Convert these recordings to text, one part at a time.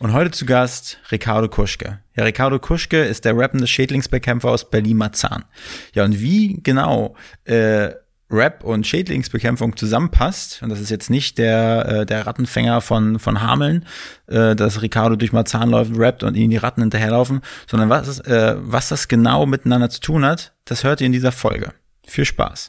Und heute zu Gast Ricardo Kuschke. Ja, Ricardo Kuschke ist der rappende Schädlingsbekämpfer aus Berlin-Marzahn. Ja, und wie genau äh, Rap und Schädlingsbekämpfung zusammenpasst, und das ist jetzt nicht der, äh, der Rattenfänger von, von Hameln, äh, dass Ricardo durch Marzahn läuft, rappt und ihnen die Ratten hinterherlaufen, sondern was, äh, was das genau miteinander zu tun hat, das hört ihr in dieser Folge. Viel Spaß.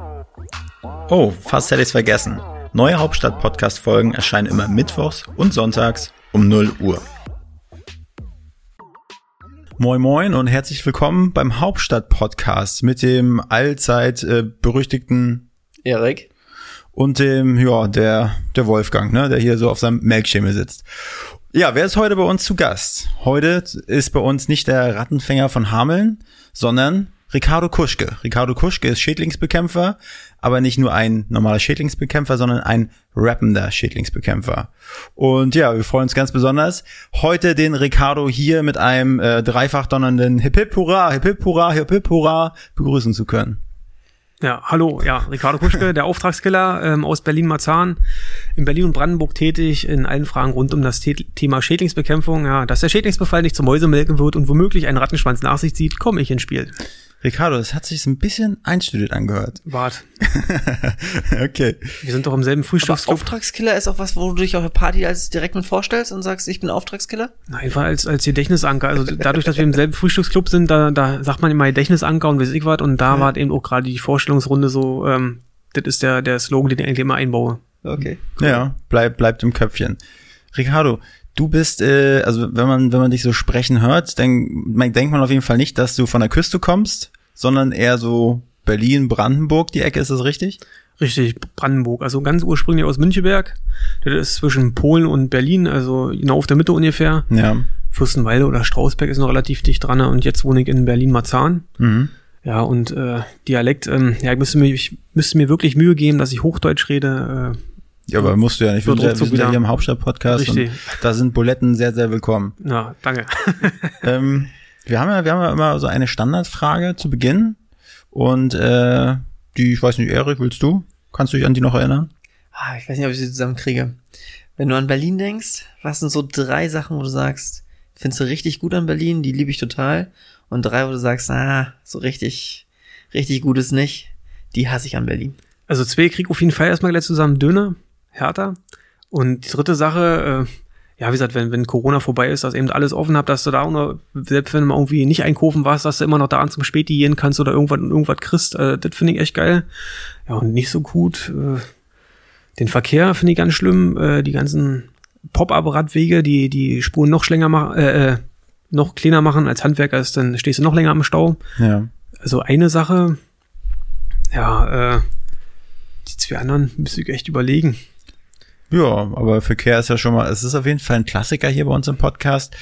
Oh, fast hätte ich's vergessen. Neue Hauptstadt-Podcast-Folgen erscheinen immer mittwochs und sonntags um 0 Uhr. Moin Moin und herzlich willkommen beim Hauptstadt-Podcast mit dem allzeit äh, berüchtigten Erik und dem, ja, der, der Wolfgang, ne, der hier so auf seinem Melkschemel sitzt. Ja, wer ist heute bei uns zu Gast? Heute ist bei uns nicht der Rattenfänger von Hameln, sondern Ricardo Kuschke. Ricardo Kuschke ist Schädlingsbekämpfer, aber nicht nur ein normaler Schädlingsbekämpfer, sondern ein rappender Schädlingsbekämpfer. Und ja, wir freuen uns ganz besonders, heute den Ricardo hier mit einem äh, dreifach donnernden Hip Hip Hurra, Hip Hip Hurra, Hip Hip Hurra begrüßen zu können. Ja, hallo, ja, Ricardo Kuschke, der Auftragskiller ähm, aus Berlin-Marzahn, in Berlin und Brandenburg tätig, in allen Fragen rund um das The Thema Schädlingsbekämpfung. Ja, dass der Schädlingsbefall nicht zum Mäusemelken wird und womöglich einen Rattenschwanz nach sich zieht, komme ich ins Spiel. Ricardo, das hat sich ein bisschen einstudiert angehört. Wart. okay. Wir sind doch im selben Frühstücksclub. Auftragskiller ist auch was, wo du dich auf der Party als direkt mit vorstellst und sagst, ich bin Auftragskiller? Nein, einfach als, als Gedächtnisanker. Also dadurch, dass wir im selben Frühstücksclub sind, da, da sagt man immer Gedächtnisanker und weiß ich was. Und da ja. war eben auch gerade die Vorstellungsrunde so, ähm, das ist der, der Slogan, den ich eigentlich immer einbaue. Okay. Cool. Ja, bleib, bleibt im Köpfchen. Ricardo, du bist, äh, also wenn man, wenn man dich so sprechen hört, dann denkt man auf jeden Fall nicht, dass du von der Küste kommst, sondern eher so Berlin, Brandenburg, die Ecke, ist das richtig? Richtig, Brandenburg. Also ganz ursprünglich aus Müncheberg. Das ist zwischen Polen und Berlin, also genau auf der Mitte ungefähr. Ja. Fürstenwalde oder Strausberg ist noch relativ dicht dran und jetzt wohne ich in Berlin-Marzahn. Mhm. Ja, und äh, Dialekt, ähm, ja, ich müsste, mir, ich müsste mir wirklich Mühe geben, dass ich Hochdeutsch rede. Äh, ja, aber musst du ja nicht. Wir sind ja, wir sind ja hier im Hauptstadt-Podcast und da sind Buletten sehr, sehr willkommen. Ja, danke. ähm, wir haben ja, wir haben ja immer so eine Standardfrage zu Beginn und äh, die, ich weiß nicht, Erik, willst du? Kannst du dich an die noch erinnern? Ah, ich weiß nicht, ob ich sie zusammenkriege. Wenn du an Berlin denkst, was sind so drei Sachen, wo du sagst, findest du richtig gut an Berlin, die liebe ich total. Und drei, wo du sagst, ah, so richtig, richtig gut ist nicht, die hasse ich an Berlin. Also zwei krieg auf jeden Fall erstmal gleich zusammen Döner, härter. Und die dritte Sache, äh, ja, wie gesagt, wenn, wenn Corona vorbei ist, dass eben alles offen habt, dass du da auch noch, selbst wenn du mal irgendwie nicht einkaufen warst, dass du immer noch da an zum Späti gehen kannst oder irgendwas, irgendwas kriegst, äh, das finde ich echt geil. Ja, und nicht so gut. Äh, den Verkehr finde ich ganz schlimm. Äh, die ganzen Pop-Up-Radwege, die die Spuren noch schlänger machen, äh, äh, noch kleiner machen als Handwerker ist, dann stehst du noch länger am Stau. Ja. Also eine Sache, ja, äh, die zwei anderen müsste ich echt überlegen. Ja, aber Verkehr ist ja schon mal, es ist auf jeden Fall ein Klassiker hier bei uns im Podcast.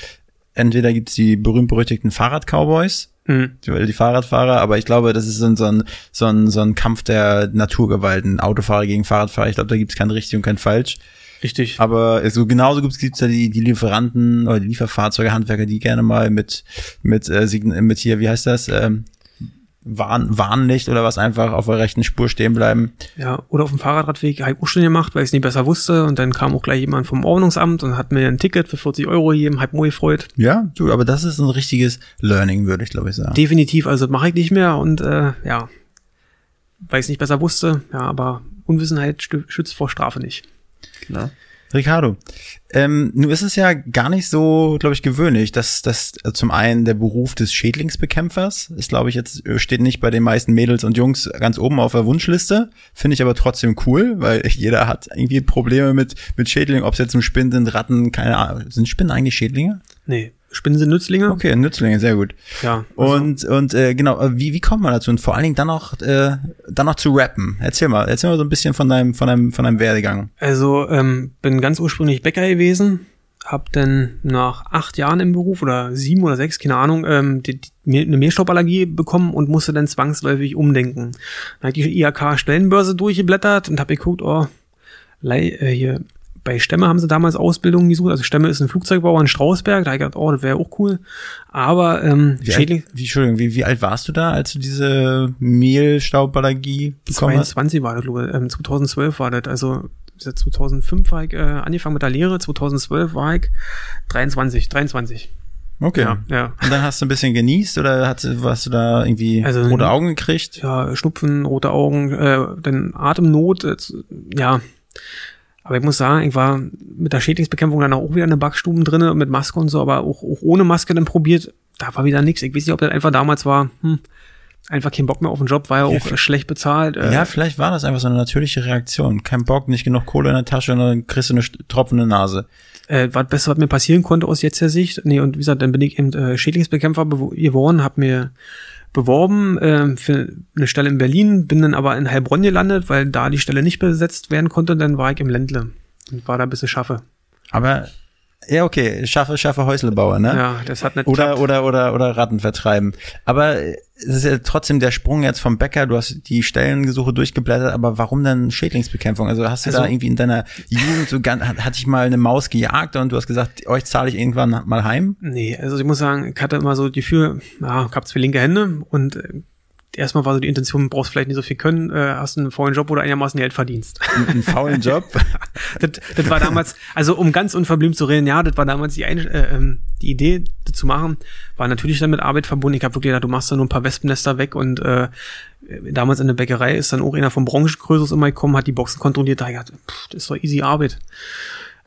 Entweder gibt's die berühmt-berüchtigten Fahrrad-Cowboys, mhm. die, die, Fahrradfahrer, aber ich glaube, das ist so ein, so ein, so ein, so ein Kampf der Naturgewalten, Autofahrer gegen Fahrradfahrer. Ich glaube, da gibt's kein richtig und kein falsch. Richtig. Aber so genauso gibt's gibt's ja die, die Lieferanten oder die Lieferfahrzeuge, Handwerker, die gerne mal mit, mit, äh, mit hier, wie heißt das, ähm, Warn, Warnlicht oder was einfach auf der rechten Spur stehen bleiben. Ja, oder auf dem Fahrradradweg habe ich auch schon gemacht, weil ich es nicht besser wusste. Und dann kam auch gleich jemand vom Ordnungsamt und hat mir ein Ticket für 40 Euro gegeben, halb moi gefreut. Ja, du, aber das ist ein richtiges Learning, würde ich glaube ich sagen. Definitiv, also mache ich nicht mehr und äh, ja, weil ich es nicht besser wusste. Ja, aber Unwissenheit schützt vor Strafe nicht. Klar. Ricardo, ähm, nun ist es ja gar nicht so, glaube ich, gewöhnlich, dass das äh, zum einen der Beruf des Schädlingsbekämpfers ist, glaube ich, jetzt äh, steht nicht bei den meisten Mädels und Jungs ganz oben auf der Wunschliste. Finde ich aber trotzdem cool, weil jeder hat irgendwie Probleme mit mit Schädlingen, ob es jetzt ein Spinnen sind, Ratten, keine Ahnung. Sind Spinnen eigentlich Schädlinge? Nee. Spinnen sind Nützlinge. Okay, Nützlinge, sehr gut. Ja. also- Und, und äh, genau, äh, wie, wie kommt man dazu? Und vor allen Dingen dann noch, äh, dann noch zu rappen. Erzähl mal, erzähl mal so ein bisschen von deinem, von deinem, von deinem Werdegang. Also ähm, bin ganz ursprünglich Bäcker gewesen, hab dann nach acht Jahren im Beruf oder sieben oder sechs, keine Ahnung, ähm, die, die, eine Mehlstauballergie bekommen und musste dann zwangsläufig umdenken. Dann hab ich die IHK-Stellenbörse durchgeblättert und hab geguckt, oh, lei- äh, hier bei Stämme haben sie damals Ausbildungen gesucht. Also Stämme ist ein Flugzeugbauer in Strausberg. Da hab ich gedacht, oh, das wäre auch cool. Aber ähm, Wie Schädling, alt, wie, Entschuldigung, wie, wie alt warst du da, als du diese Mehlstauballergie bekommen hast? 22 war das, glaube ich. Ähm, 2012 war das. Also seit 2005 war ich äh, angefangen mit der Lehre. 2012 war ich 23, 23. Okay. Ja, ja. Und dann hast du ein bisschen genießt oder hast, hast du da irgendwie Also- rote Augen gekriegt? Ja, Schnupfen, rote Augen, äh, dann Atemnot, äh, ja. Aber ich muss sagen, ich war mit der Schädlingsbekämpfung dann auch wieder in den Backstuben drinne mit Maske und so, aber auch, auch ohne Maske dann probiert. Da war wieder nichts. Ich weiß nicht, ob das einfach damals war, hm, einfach kein Bock mehr auf den Job, war ja auch Ja, schlecht bezahlt. Äh, Ja, vielleicht war das einfach so eine natürliche Reaktion. Kein Bock, nicht genug Kohle in der Tasche und dann kriegst du eine tropfende Nase. äh, was Beste, was mir passieren konnte aus jetzt der Sicht. Nee, und wie gesagt, dann bin ich eben äh, Schädlingsbekämpfer geworden, habe mir beworben äh, für eine Stelle in Berlin, bin dann aber in Heilbronn gelandet, weil da die Stelle nicht besetzt werden konnte, dann war ich im Ländle und war da bis ich schaffe. Aber, ja, okay, schaffe, schaffe Häuslebauer, ne? Ja, das hat nicht Oder, oder, oder, oder Ratten vertreiben. Aber es ist ja trotzdem der Sprung jetzt vom Bäcker, du hast die Stellengesuche durchgeblättert, aber warum denn Schädlingsbekämpfung? Also hast du Also- da irgendwie in deiner Jugend so ganz, hat, hat dich mal eine Maus gejagt und du hast gesagt, euch zahle ich irgendwann mal heim? Nee, also ich muss sagen, ich hatte immer so die Gefühl, ja, ich hab zwei linke Hände und erstmal war so die Intention, brauchst vielleicht nicht so viel können, äh, hast einen vollen Job, du einigermaßen Geld verdienst. Einen, faulen Job? das, das war damals, also um ganz unverblümt zu reden, ja, das war damals die, eine, äh, ähm, die Idee, das zu machen, war natürlich dann mit Arbeit verbunden. Ich habe wirklich gedacht, du machst da nur ein paar Wespennester weg und äh, damals in der Bäckerei ist dann auch einer vom Branchengrößeres immer gekommen, hat die Boxen kontrolliert, da ich gedacht, pff, das ist doch easy Arbeit.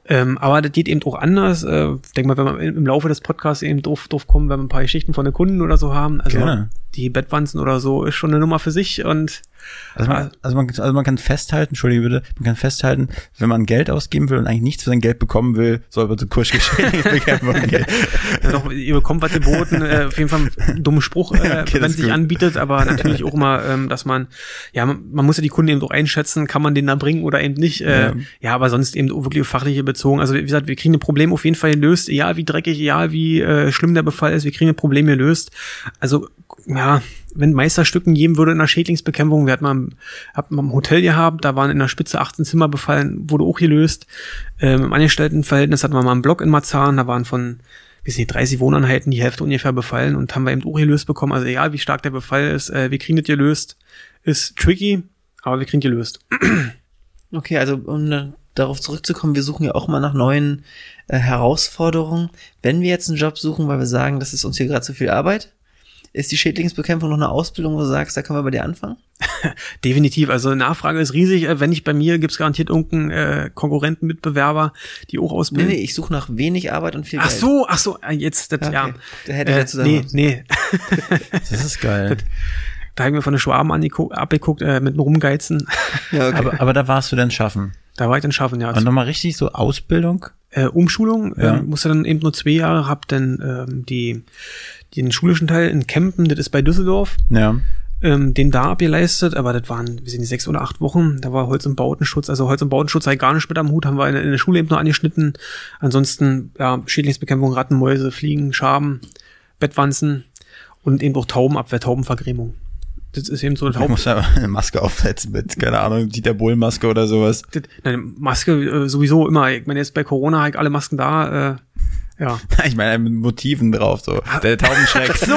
Ähm, aber das geht eben auch anders. Äh, denk mal, wenn wir im Laufe des Podcasts eben drauf, drauf kommen, wenn wir ein paar Geschichten von den Kunden oder so haben. Also Gerne. die Bettwanzen oder so ist schon eine Nummer für sich und Also man, also, man, also man kann festhalten, entschuldige bitte, man kann festhalten, wenn man Geld ausgeben will und eigentlich nichts für sein Geld bekommen will, soll man zu Kursgeschäftsbekämpfung gehen. Ja, doch, ihr bekommt was geboten, äh, auf jeden Fall einen dummen Spruch, äh, Okay, wenn es sich gut. anbietet, aber natürlich auch immer, ähm, dass man, ja, man, man muss ja die Kunden eben auch einschätzen, kann man den da bringen oder eben nicht. Äh, Ja. ja. aber sonst eben wirklich fachliche bezogen. Also wie gesagt, wir kriegen ein Problem auf jeden Fall gelöst, egal wie dreckig, egal wie äh, schlimm der Befall ist, wir kriegen ein Problem gelöst. Also ja, wenn Meisterstücken geben würde in der Schädlingsbekämpfung, wir hatten mal, hab mal im Hotel gehabt, da waren in der Spitze 18 Zimmer befallen, wurde auch gelöst. Ähm, Im Angestelltenverhältnis hatten wir mal einen Block in Marzahn, da waren von weiß nicht, 30 Wohneinheiten die Hälfte ungefähr befallen und haben wir eben auch gelöst bekommen. Also egal wie stark der Befall ist, äh, wir kriegen das gelöst. Ist tricky, aber wir kriegen gelöst. Okay, also um dann darauf zurückzukommen, wir suchen ja auch mal nach neuen äh, Herausforderungen. Wenn wir jetzt einen Job suchen, weil wir sagen, das ist uns hier gerade zu viel Arbeit, ist die Schädlingsbekämpfung noch eine Ausbildung, wo du sagst, da können wir bei dir anfangen? Definitiv. Also Nachfrage ist riesig. Äh, Wenn nicht bei mir, gibt's garantiert irgendeinen äh, Konkurrenten, Mitbewerber, die auch Nee, ausbilden. nee, ich suche nach wenig Arbeit und viel Ach Geld. so, ach so, äh, jetzt, das, Okay. ja. Da hätte ich Äh, ja zusammen. nee, nee. Das ist geil. Da habe ich mir von den Schwaben angeguckt, abgeguckt, äh, mit dem Rumgeizen. Ja, okay. Aber, aber da warst du denn schaffen. Da war ich dann schaffen, ja. Und nochmal richtig so Ausbildung? äh, Umschulung, Ja. ähm, musste dann eben nur zwei Jahre, hab dann ähm, die, den schulischen Teil in Kempen, das ist bei Düsseldorf, Ja. ähm, den da abgeleistet, aber das waren, wir sind sechs oder acht Wochen, da war Holz- und Bautenschutz, also Holz- und Bautenschutz sei gar nicht mit am Hut, haben wir in, in der Schule eben nur angeschnitten. Ansonsten, ja, Schädlingsbekämpfung, Ratten, Mäuse, Fliegen, Schaben, Bettwanzen und eben auch Taubenabwehr, Taubenvergrämung. Das ist eben so eine Ich Tauben. muss aber eine Maske aufsetzen mit, keine Ahnung, Dieter Bohlen-Maske oder sowas. Das- Nein, Maske äh, sowieso immer. Ich meine, jetzt bei Corona habe ich alle Masken da. Äh, ja. Ich meine, mit Motiven drauf, so. Der Taubenschreck. So.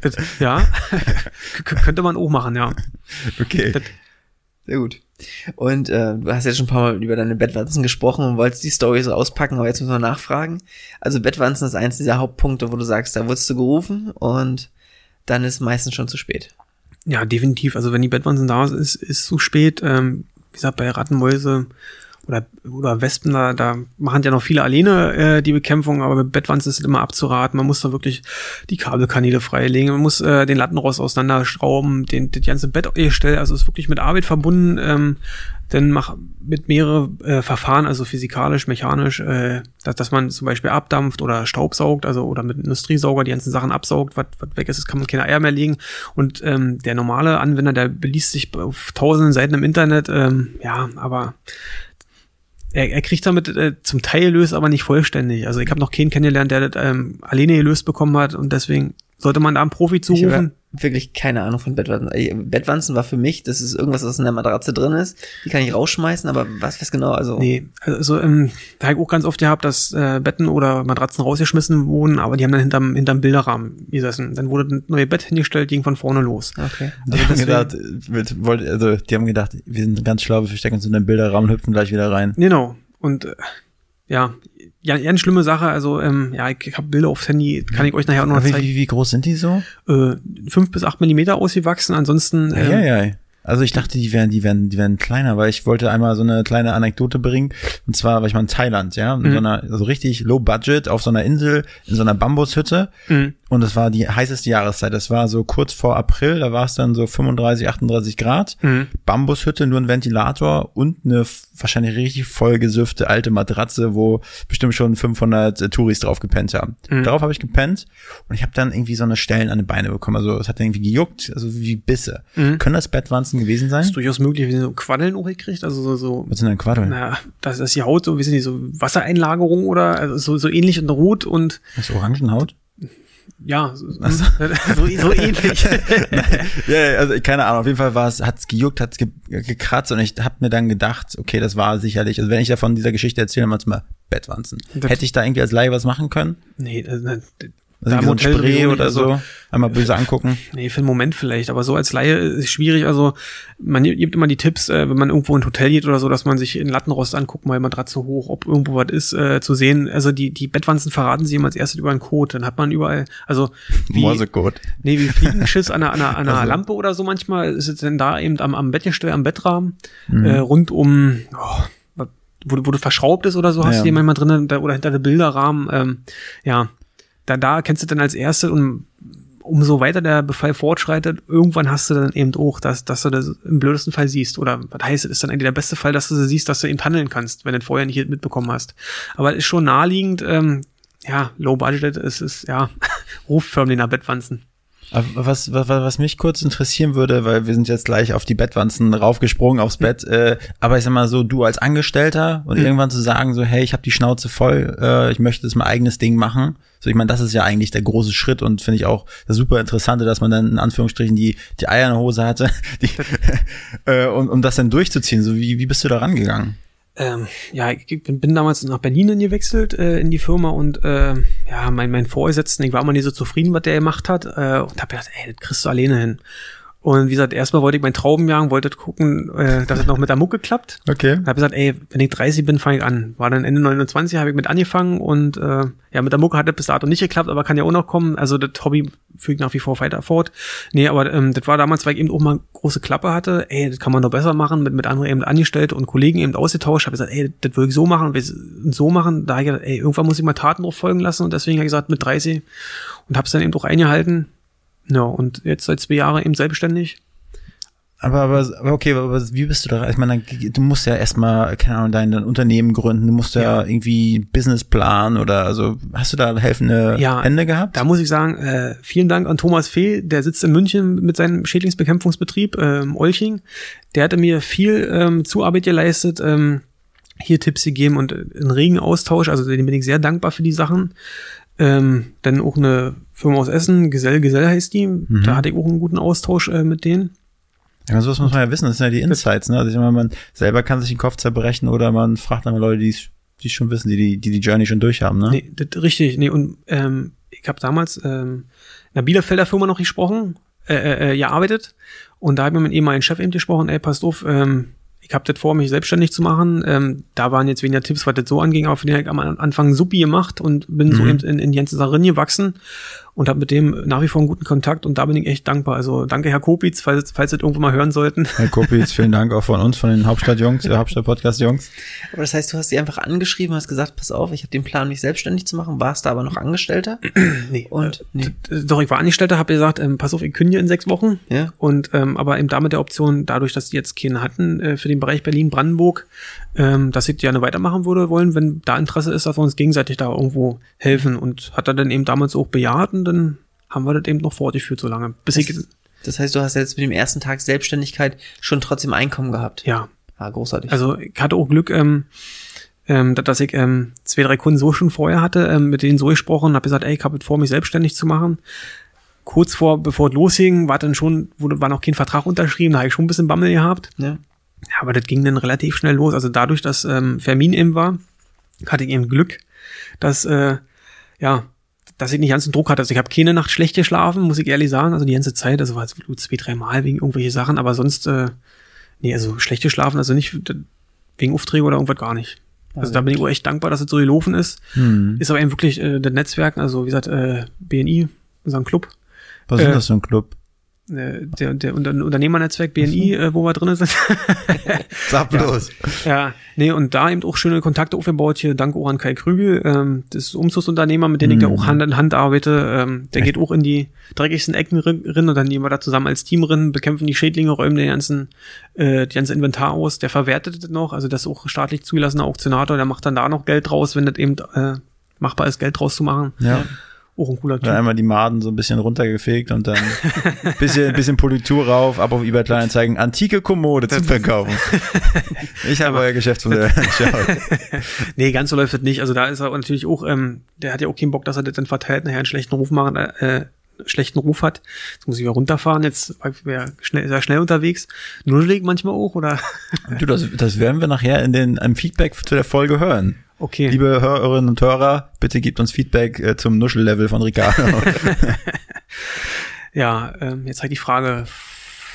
das, ja. K könnte man auch machen, ja. Okay. Sehr gut. Und äh, du hast jetzt schon ein paar Mal über deine Bettwanzen gesprochen und wolltest die Story so auspacken, aber jetzt müssen wir nachfragen. Also Bettwanzen ist eins dieser Hauptpunkte, wo du sagst, da wurdest du gerufen und dann ist meistens schon zu spät. Ja, definitiv. Also wenn die Bettwanzen da ist, ist zu spät. Ähm, wie gesagt, bei Rattenmäuse oder, oder Wespen, da, da machen ja noch viele alleine äh, die Bekämpfung, aber mit Bettwanzen ist es immer abzuraten. Man muss da wirklich die Kabelkanäle freilegen, man muss äh, den Lattenrost auseinanderschrauben, den, das ganze Bett stellen, also ist wirklich mit Arbeit verbunden. Ähm, denn mach mit mehrere äh, Verfahren, also physikalisch, mechanisch, äh, dass, dass man zum Beispiel abdampft oder Staubsaugt, also oder mit Industriesauger die ganzen Sachen absaugt, was, weg ist, kann man keine Eier mehr legen. Und ähm, der normale Anwender, der beliest sich auf tausenden Seiten im Internet, ähm, ja, aber er, er kriegt damit äh, zum Teil löst, aber nicht vollständig. Also ich habe noch keinen kennengelernt, der das ähm, alleine gelöst bekommen hat und deswegen sollte man da einen Profi zurufen wirklich keine Ahnung von Bettwanzen. Bettwanzen war für mich, das ist irgendwas, was in der Matratze drin ist. Die kann ich rausschmeißen, aber was was genau? Also nee, also ähm, da habe ich auch ganz oft gehabt, dass äh, Betten oder Matratzen rausgeschmissen wurden, aber die haben dann hinterm, hinterm Bilderrahmen gesessen. Dann wurde ein neues Bett hingestellt, ging von vorne los. Okay. Also die, haben gedacht, mit, wollt, also die haben gedacht, wir sind ganz schlau, wir verstecken uns in den Bilderrahmen und hüpfen gleich wieder rein. Genau. Und äh, ja, ja, ja, eine schlimme Sache. Also, ähm, ja, ich, ich habe Bilder aufs Handy, kann ich euch nachher auch noch wie, zeigen. Wie, wie groß sind die so? Äh, fünf bis acht Millimeter ausgewachsen. Ansonsten. Ähm, ja, ja, ja. Also ich dachte, die werden, die werden, die werden kleiner, weil ich wollte einmal so eine kleine Anekdote bringen. Und zwar war ich mal in Thailand, ja, in mhm. so einer, so also richtig low budget auf so einer Insel, in so einer Bambushütte. Mhm. Und es war die heißeste Jahreszeit. Das war so kurz vor April, da war es dann so 35, 38 Grad. Mhm. Bambushütte, nur ein Ventilator und eine wahrscheinlich richtig vollgesüffte alte Matratze, wo bestimmt schon 500 äh, Touris drauf gepennt haben. Mhm. Darauf habe ich gepennt und ich habe dann irgendwie so eine Stellen an den Beine bekommen. Also es hat irgendwie gejuckt, also wie Bisse. Mhm. Können das Bettwanzen gewesen sein? Das ist durchaus möglich, wenn sie so Quaddeln hochgekriegt. Also so, so. Was sind denn Quaddeln? Na, das ist die Haut, so wie sind die, so Wassereinlagerung oder also so, so ähnlich und rot und. Das ist Orangenhaut? Ja, so, so, so ähnlich. ja, also keine Ahnung, auf jeden Fall war es, hat's gejuckt, hat's ge gekratzt und ich habe mir dann gedacht, okay, das war sicherlich, also wenn ich davon dieser Geschichte erzähle, dann mal Bettwanzen. Das Hätte ich da irgendwie als Laie was machen können? Nee, das, also so ein Spray oder so, also, einmal böse angucken. Nee, für einen Moment vielleicht, aber so als Laie ist schwierig. Also man gibt immer die Tipps, äh, wenn man irgendwo in ein Hotel geht oder so, dass man sich in Lattenrost anguckt, mal Matratze hoch, ob irgendwo was ist, äh, zu sehen. Also die, die Bettwanzen verraten sie immer als erstes über einen Code. Dann hat man überall, also wie, Morsecode. Nee, wie Fliegenschiss an einer, an einer, an einer also. Lampe oder so manchmal, ist es denn da eben am, am Bettgestell, am Bettrahmen, mhm. äh, rund um, oh, wo, wo du verschraubt ist oder so, hast ja. du die manchmal drinnen oder hinter der Bilderrahmen, ähm, ja da, da kennst du dann als Erste und umso weiter der Befall fortschreitet, irgendwann hast du dann eben auch, dass, dass du das im blödesten Fall siehst. Oder was heißt, ist dann eigentlich der beste Fall, dass du sie siehst, dass du eben handeln kannst, wenn du vorher nicht mitbekommen hast. Aber es ist schon naheliegend, ähm, ja, Low Budget ist, ist ja, rufförmlich nach Bettwanzen. Was, was, was mich kurz interessieren würde, weil wir sind jetzt gleich auf die Bettwanzen raufgesprungen aufs Bett, äh, aber ich sag mal so, du als Angestellter und mhm. irgendwann zu sagen so, hey, ich habe die Schnauze voll, äh, ich möchte das mein eigenes Ding machen. So, ich meine, das ist ja eigentlich der große Schritt und finde ich auch das super Interessante, dass man dann in Anführungsstrichen die, die Eier in der Hose hatte, die, äh, um, um das dann durchzuziehen. So, wie, wie bist du da rangegangen? Ähm, ja, ich bin, bin damals nach Berlin gewechselt äh, in die Firma und äh, ja, mein, mein Vorgesetzten, ich war immer nicht so zufrieden, was der gemacht hat äh, und hab gedacht, ey, das kriegst du alleine hin. Und wie gesagt, erstmal wollte ich meinen Trauben jagen, wollte gucken, äh, dass es noch mit der Mucke klappt. Okay. Habe gesagt, ey, wenn ich 30 bin, fange ich an. War dann Ende 29, habe ich mit angefangen und äh, ja, mit der Mucke hat das bis dato nicht geklappt, aber kann ja auch noch kommen. Also das Hobby fügt nach wie vor weiter fort. Nee, aber ähm, das war damals, weil ich eben auch mal große Klappe hatte. Ey, das kann man noch besser machen, mit, mit anderen eben angestellt und Kollegen eben ausgetauscht. Habe gesagt, ey, das würde ich so machen und so machen. Da habe ich gesagt, ey, irgendwann muss ich mal Taten drauf folgen lassen und deswegen habe ich gesagt, mit 30 und habe es dann eben auch eingehalten. Ja, und jetzt seit zwei Jahren eben selbstständig aber, aber, aber okay, aber wie bist du da? Ich meine, du musst ja erstmal, keine Ahnung, dein, dein Unternehmen gründen, du musst ja, ja irgendwie Businessplan oder also hast du da helfende ja, Hände gehabt? Da muss ich sagen, äh, vielen Dank an Thomas Fee, der sitzt in München mit seinem Schädlingsbekämpfungsbetrieb, ähm, Olching. Der hatte mir viel ähm, Zuarbeit geleistet, ähm, hier Tipps gegeben und einen regen Austausch, also dem bin ich sehr dankbar für die Sachen. Ähm, dann auch eine Firma aus Essen, Gesell, Gesell heißt die, mhm. da hatte ich auch einen guten Austausch äh, mit denen. Ja, sowas muss man ja wissen, das sind ja die Insights, ne? Also ich meine, man selber kann sich den Kopf zerbrechen oder man fragt dann Leute, die es schon wissen, die, die die die Journey schon durchhaben, ne? Nee, das, richtig, nee, und ähm, ich habe damals ähm, in einer Bielefelder Firma noch gesprochen, äh, äh, äh gearbeitet und da habe ich mit ehemaligen Chef eben gesprochen, ey, passt auf, ähm, ich habe das vor, mich selbstständig zu machen. Ähm, da waren jetzt weniger Tipps, was das so anging, aber für den habe ich am Anfang Suppi gemacht und bin mhm. so eben in, in die ganze Sache gewachsen. Und habe mit dem nach wie vor einen guten Kontakt und da bin ich echt dankbar. Also danke Herr Kopitz, falls, falls Sie das irgendwo mal hören sollten. Herr Kopitz, vielen Dank auch von uns, von den Hauptstadtjungs, der Hauptstadt-Podcast-Jungs. Aber das heißt, du hast sie einfach angeschrieben, hast gesagt, pass auf, ich habe den Plan, mich selbstständig zu machen, warst da aber noch Angestellter? Nee. Und, nee. Äh, Doch, ich war Angestellter, habe gesagt, ähm, pass auf, ich kündige in sechs Wochen. Ja. Und ähm, aber eben damit der Option, dadurch, dass die jetzt keinen hatten äh, für den Bereich Berlin-Brandenburg, ähm, dass ich gerne weitermachen würde wollen, wenn da Interesse ist, dass wir uns gegenseitig da irgendwo helfen. Und hat er dann eben damals auch bejaht und dann haben wir das eben noch fortgeführt so lange. Bis ich, Das heißt, du hast jetzt mit dem ersten Tag Selbstständigkeit schon trotzdem Einkommen gehabt. ja, Ah, großartig. Also ich hatte auch Glück, ähm, ähm, da- dass ich ähm, zwei, drei Kunden so schon vorher hatte, ähm, mit denen so gesprochen, habe gesagt, ey, ich habe vor, mich selbstständig zu machen. Kurz vor, bevor es losging, war dann schon, wurde, war noch kein Vertrag unterschrieben, da habe ich schon ein bisschen Bammel gehabt. ja. Ja, aber das ging dann relativ schnell los. Also dadurch, dass ähm, Fermin eben war, hatte ich eben Glück, dass äh, ja, dass ich nicht ganzen Druck hatte. Also ich habe keine Nacht schlecht geschlafen, muss ich ehrlich sagen. Also die ganze Zeit, also war es nur zwei, drei Mal wegen irgendwelche Sachen, aber sonst, äh, nee, also schlecht geschlafen, also nicht wegen Aufträge oder irgendwas gar nicht. Also da bin ich auch echt dankbar, dass es so gelaufen ist. Hm. Ist aber eben wirklich äh, das Netzwerk, also wie gesagt, äh, BNI, unser Club, Was ist Äh, das für ein Club? Äh, der, der Unter Unternehmernetzwerk BNI, äh, wo wir drin sind. Sag bloß. Ja, nee, und da eben auch schöne Kontakte aufgebaut hier, dank auch an Kai Krügel, ähm, das ist Umzugsunternehmer, mit dem ich ja auch Hand in Hand arbeite, ähm, der geht auch in die dreckigsten Ecken rin und dann gehen wir da zusammen als Team rin, bekämpfen die Schädlinge, räumen den ganzen, äh, die ganze Inventar aus, der verwertet das noch, also das ist auch staatlich zugelassener Auktionator, der macht dann da noch Geld draus, wenn das eben äh, machbar ist, Geld draus zu machen. Ja. Auch ein cooler Typ. Dann einmal die Maden so ein bisschen runtergefegt und dann bisschen, bisschen Politur rauf, ab auf eBay Kleinanzeigen, antike Kommode zum Verkaufen. Ich habe euer Geschäftsmodell geschaut. Nee, ganz so läuft das nicht. Also da ist er natürlich auch, ähm, der hat ja auch keinen Bock, dass er das dann verteilt, nachher einen schlechten Ruf machen, äh, schlechten Ruf hat. Jetzt muss ich wieder runterfahren, jetzt wäre schnell, ist er schnell unterwegs. Nuschelig manchmal auch, oder? Du, das, das werden wir nachher in den, im Feedback zu der Folge hören. Okay. Liebe Hörerinnen und Hörer, bitte gebt uns Feedback äh, zum Nuschellevel von Ricardo. ja, ähm, jetzt halt die Frage.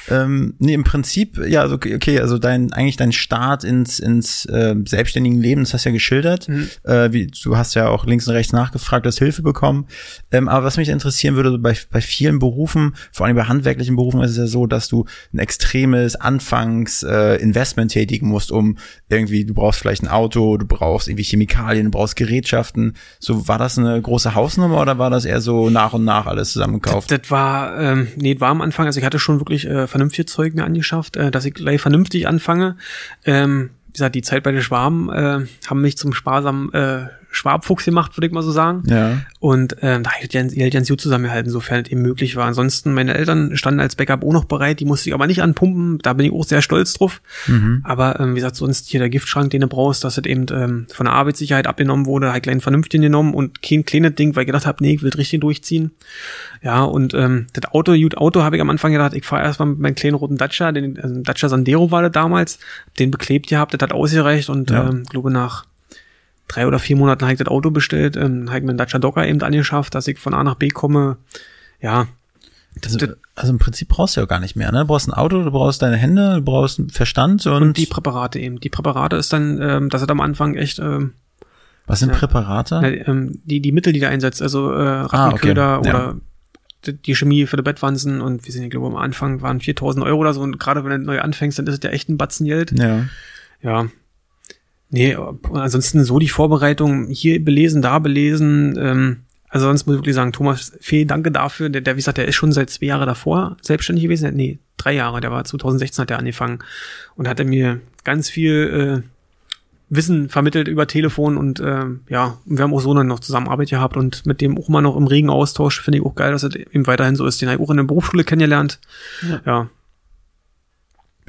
ähm, nee, im Prinzip, ja, also, okay, also dein, eigentlich dein Start ins, ins äh, selbstständigen Leben, das hast du ja geschildert. Mhm. Äh, wie, du hast ja auch links und rechts nachgefragt, hast Hilfe bekommen. Ähm, aber was mich interessieren würde, bei, bei vielen Berufen, vor allem bei handwerklichen Berufen, ist es ja so, dass du ein extremes Anfangs-Investment äh, Investment tätigen musst, um irgendwie, du brauchst vielleicht ein Auto, du brauchst irgendwie Chemikalien, du brauchst Gerätschaften. So, war das eine große Hausnummer oder war das eher so nach und nach alles zusammengekauft? Das war, ähm, nee, das war am Anfang, also ich hatte schon wirklich äh, vernünftige Zeug mir angeschafft, äh, dass ich gleich vernünftig anfange. Ähm, wie gesagt, die Zeit bei den Schwaben äh, haben mich zum sparsamen äh, Schwabfuchs gemacht, würde ich mal so sagen. Ja. Und ähm, da ganz- die halt ganz gut zusammengehalten, sofern es eben möglich war. Ansonsten, meine Eltern standen als Backup auch noch bereit, die musste ich aber nicht anpumpen, da bin ich auch sehr stolz drauf. Aber ähm, wie gesagt, sonst hier der Giftschrank, den du brauchst, dass das eben ähm, von der Arbeitssicherheit abgenommen wurde, halt kleinen vernünftigen genommen und kein kleines Ding, weil ich gedacht habe, nee, ich will richtig durchziehen. Ja, und ähm, das Auto, gut Auto, habe ich am Anfang gedacht, ich fahre erstmal mit meinem kleinen roten Dacia, den also Dacia Sandero war das damals, den beklebt gehabt, das hat ausgereicht und Ja. ähm, glaube nach drei oder vier Monaten habe ich das Auto bestellt, ähm, habe ich mir einen Dacia Docker eben angeschafft, dass ich von A nach B komme. Ja, Also, also im Prinzip brauchst du ja gar nicht mehr, ne? Du brauchst ein Auto, du brauchst deine Hände, du brauchst einen Verstand und, und die Präparate eben. Die Präparate ist dann, ähm, das hat am Anfang echt ähm, was sind Ja. Präparate? na, ähm, die, die Mittel, die da einsetzt, also äh, Ah, okay. Rattenköder Ja. oder die- die Chemie für die Bettwanzen und wir sind, ich glaube, am Anfang waren 4000 Euro oder so und gerade wenn du neu anfängst, dann ist es ja echt ein Batzen Geld. Ja. Ja. Nee, ansonsten so die Vorbereitung, hier belesen, da belesen, ähm, also sonst muss ich wirklich sagen, Thomas, vielen Danke dafür. Der, der, wie gesagt, der ist schon seit zwei Jahre davor selbstständig gewesen. Nee, drei Jahre, der war 2016 hat er angefangen und hat er mir ganz viel äh, Wissen vermittelt über Telefon und ähm, ja, wir haben auch so dann noch Zusammenarbeit gehabt und mit dem auch mal noch im regen Austausch, finde ich auch geil, dass es eben weiterhin so ist. Den habe ich auch in der Berufsschule kennengelernt. Ja. ja.